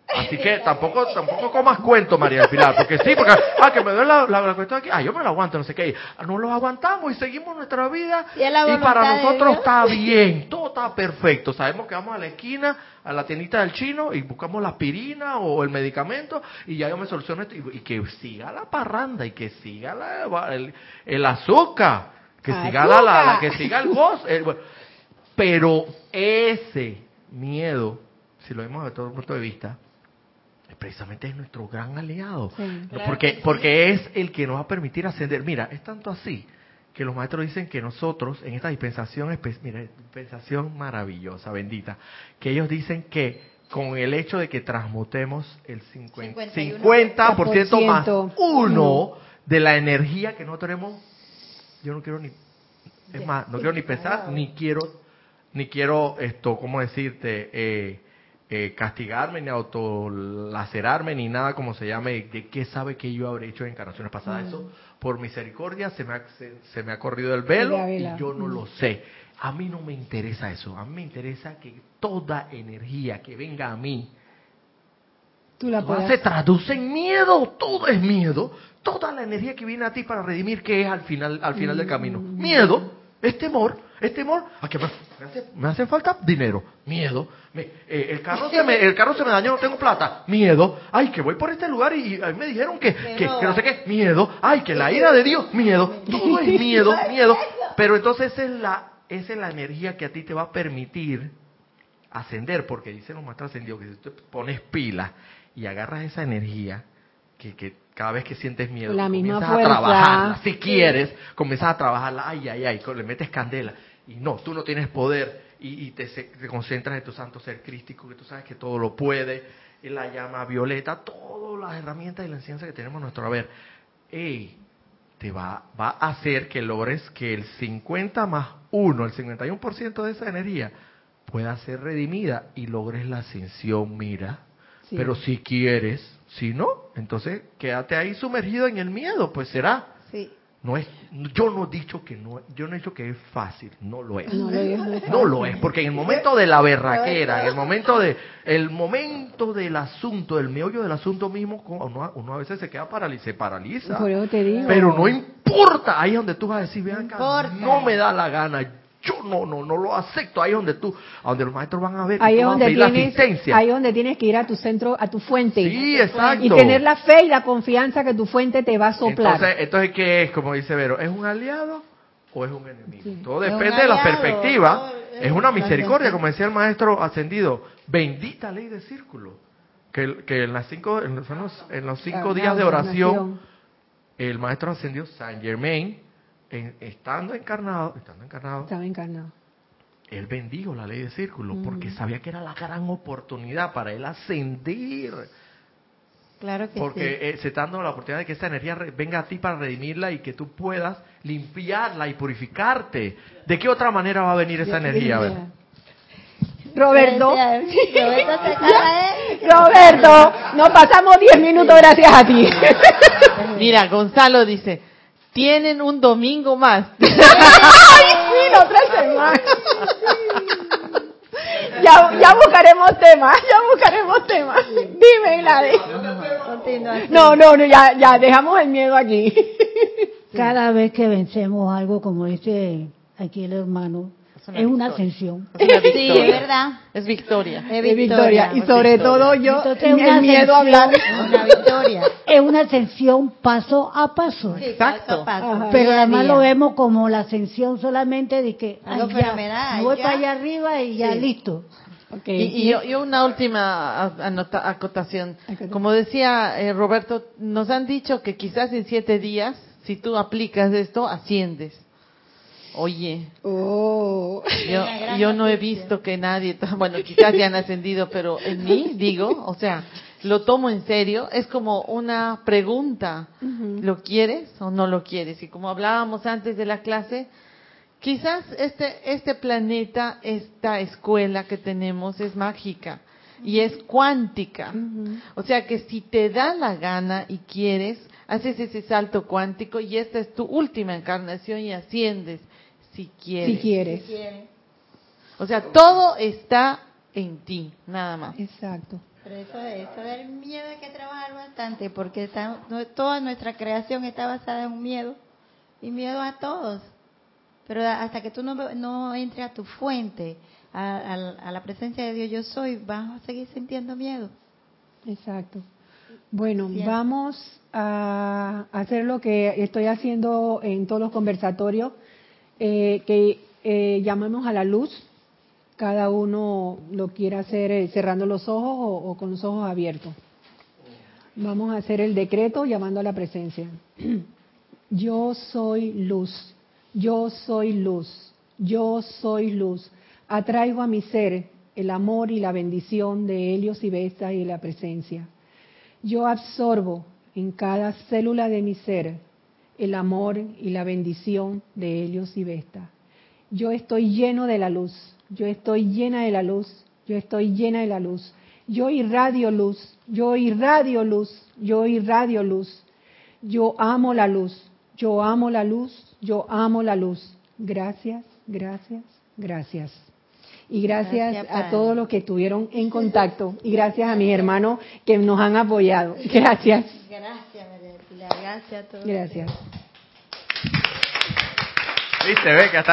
Así que tampoco tampoco comas cuento, María del Pilar, porque sí, porque, ah, que me duele la, la, la cuestión aquí, ah, yo me lo aguanto, no sé qué. No lo aguantamos y seguimos nuestra vida Y la para nosotros está <laughs> bien, todo está perfecto. Sabemos que vamos a la esquina, a la tiendita del chino y buscamos la aspirina o el medicamento y ya yo me soluciono esto y, y que siga la parranda y que siga la- el, el azúcar, que siga la, la- la- que siga el bueno. pero ese miedo, si lo vemos desde todo punto de vista, precisamente es nuestro gran aliado. Sí. No, Claro porque, sí. porque es el que nos va a permitir ascender. Mira, es tanto así que los maestros dicen que nosotros, en esta dispensación, mira, dispensación maravillosa, bendita, que ellos dicen que con el hecho de que transmutemos el 50%, 50% más 50%. uno de la energía que nosotros tenemos, yo no quiero ni, es más, no quiero ni pensar, ni quiero, ni quiero esto, ¿cómo decirte? Eh, eh, castigarme, ni autolacerarme, ni nada como se llame, de qué sabe que yo habré hecho en encarnaciones pasadas. Eso, por misericordia, se me ha, se, se me ha corrido el velo y yo no lo sé. A mí no me interesa eso, a mí me interesa que toda energía que venga a mí Tú la se traduce en miedo, todo es miedo. Toda la energía que viene a ti para redimir, ¿qué es al final, al final del camino? Miedo, es temor, es temor a que me, hace, me hace falta dinero, miedo. Me- eh, el, carro se me, <laughs> el carro se me dañó, no tengo plata, miedo. Ay, que voy por este lugar y, ahí me dijeron que, que, que no sé qué, miedo. Ay, que la <laughs> ira de Dios, miedo. Todo es miedo, <laughs> miedo. Pero entonces esa es la, esa es la energía que a ti te va a permitir ascender, porque dicen los maestros ascendidos que si tú pones pila y agarras esa energía, que, que cada vez que sientes miedo, La misma comienzas fuerza. a trabajarla, si quieres, comienzas a trabajarla, ay, ay, ay, le metes candela, y no, tú no tienes poder, y, y te, te concentras en tu santo ser crístico, que tú sabes que todo lo puede, y la llama violeta, todas las herramientas y la ciencia que tenemos a nuestro haber. Ey, te va, va a hacer que logres que el 50 más 1, el 51% de esa energía pueda ser redimida y logres la ascensión, mira. Sí. Pero si quieres, si no, entonces quédate ahí sumergido en el miedo, pues será. Sí. No es, yo no he dicho que no, yo no he dicho que es fácil, no lo es. No lo es, no es No lo es, porque en el momento de la berraquera, en el momento de, el momento del asunto, el meollo del asunto mismo, uno, uno a veces se queda paraliza, se paraliza. Por eso te digo. Pero no importa, ahí es donde tú vas a decir, vean acá, no me da la gana, yo no, no, no lo acepto, ahí es donde tú, a donde los maestros van a ver, Ahí es donde pedir la tienes, asistencia. ahí es donde tienes que ir a tu centro, a tu fuente. Sí, exacto. Y tener la fe y la confianza que tu fuente te va a soplar. Entonces, entonces, ¿qué es? Como dice Vero, ¿es un aliado o es un enemigo? Sí. Todo depende de la perspectiva. es Es una misericordia, como decía el maestro ascendido. Bendita ley de círculo. Que, el- que en, las cinco, en, los, en los- cinco días de oración, el maestro ascendido Saint Germain, estando encarnado, estando encarnado, Estaba encarnado. él bendijo la ley de círculo Mm. porque sabía que era la gran oportunidad para él ascender. Claro que Porque sí. eh, se está dando la oportunidad de que esa energía re- venga a ti para redimirla y que tú puedas limpiarla y purificarte. ¿De qué otra manera va a venir esa energía? A ver. Roberto, <laughs> Roberto, nos pasamos 10 minutos gracias a ti. <laughs> <laughs> Mira, Gonzalo dice, tienen un domingo más. <laughs> Ay, sí, la otra semana. Ya, ya buscaremos temas, ya buscaremos temas. Dime, Gladys. No, no, no, ya, ya, dejamos el miedo aquí. Cada vez que vencemos algo, como dice aquí el hermano, Es una es una ascensión. Es una <laughs> Sí, victoria. es verdad. Es victoria. Es Victoria. Y sobre Victoria. todo yo, Entonces, el una miedo a hablar. Una victoria. Es una ascensión paso a paso. Sí, Exacto. paso a paso, Ajá. Pero además día. lo vemos como la ascensión solamente de que ay, ya, voy ya. para allá arriba y ya Sí. listo. Ok. Y, y yo, yo una última anota- acotación. Acotación. Como decía eh, Roberto, nos han dicho que quizás en siete días, si tú aplicas esto, asciendes. Oye, Oh. yo, yo no he visto que nadie, <laughs> bueno, quizás ya han ascendido, pero en mí, digo, o sea, lo tomo en serio, es como una pregunta. ¿lo quieres o no lo quieres? Y como hablábamos antes de la clase, quizás este, este planeta, esta escuela que tenemos es mágica y es cuántica. O sea que si te da la gana y quieres, haces ese salto cuántico y esta es tu última encarnación y asciendes si quieres. Si quieres. O sea, todo está en ti, nada más. Exacto. Pero eso, eso del miedo hay que trabajar bastante porque está- no- toda nuestra creación está basada en un miedo y miedo a todos. Pero hasta que tú no, no entres a tu fuente, a, a- a la presencia de Dios yo soy, vas a seguir sintiendo miedo. Exacto. Bueno, vamos a hacer lo que estoy haciendo en todos los conversatorios, eh, que eh, llamamos a la luz. Cada uno lo quiere hacer eh, cerrando los ojos o, con los ojos abiertos. Vamos a hacer el decreto llamando a la presencia. <clears throat> Yo soy luz, yo soy luz, yo soy luz. Atraigo a mi ser el amor y la bendición de Helios y Vesta y la presencia. Yo absorbo en cada célula de mi ser el amor y la bendición de Helios y Vesta. Yo estoy lleno de la luz, yo estoy llena de la luz, yo estoy llena de la luz. Yo irradio luz, yo irradio luz, yo irradio luz. Yo amo la luz, yo amo la luz, yo amo la luz. Gracias, gracias, Gracias. Y gracias, Gracias, a todos los que estuvieron en contacto. Y gracias a mis hermanos que nos han apoyado. Gracias. Gracias. Gracias a todos. Gracias. Viste, ve que hasta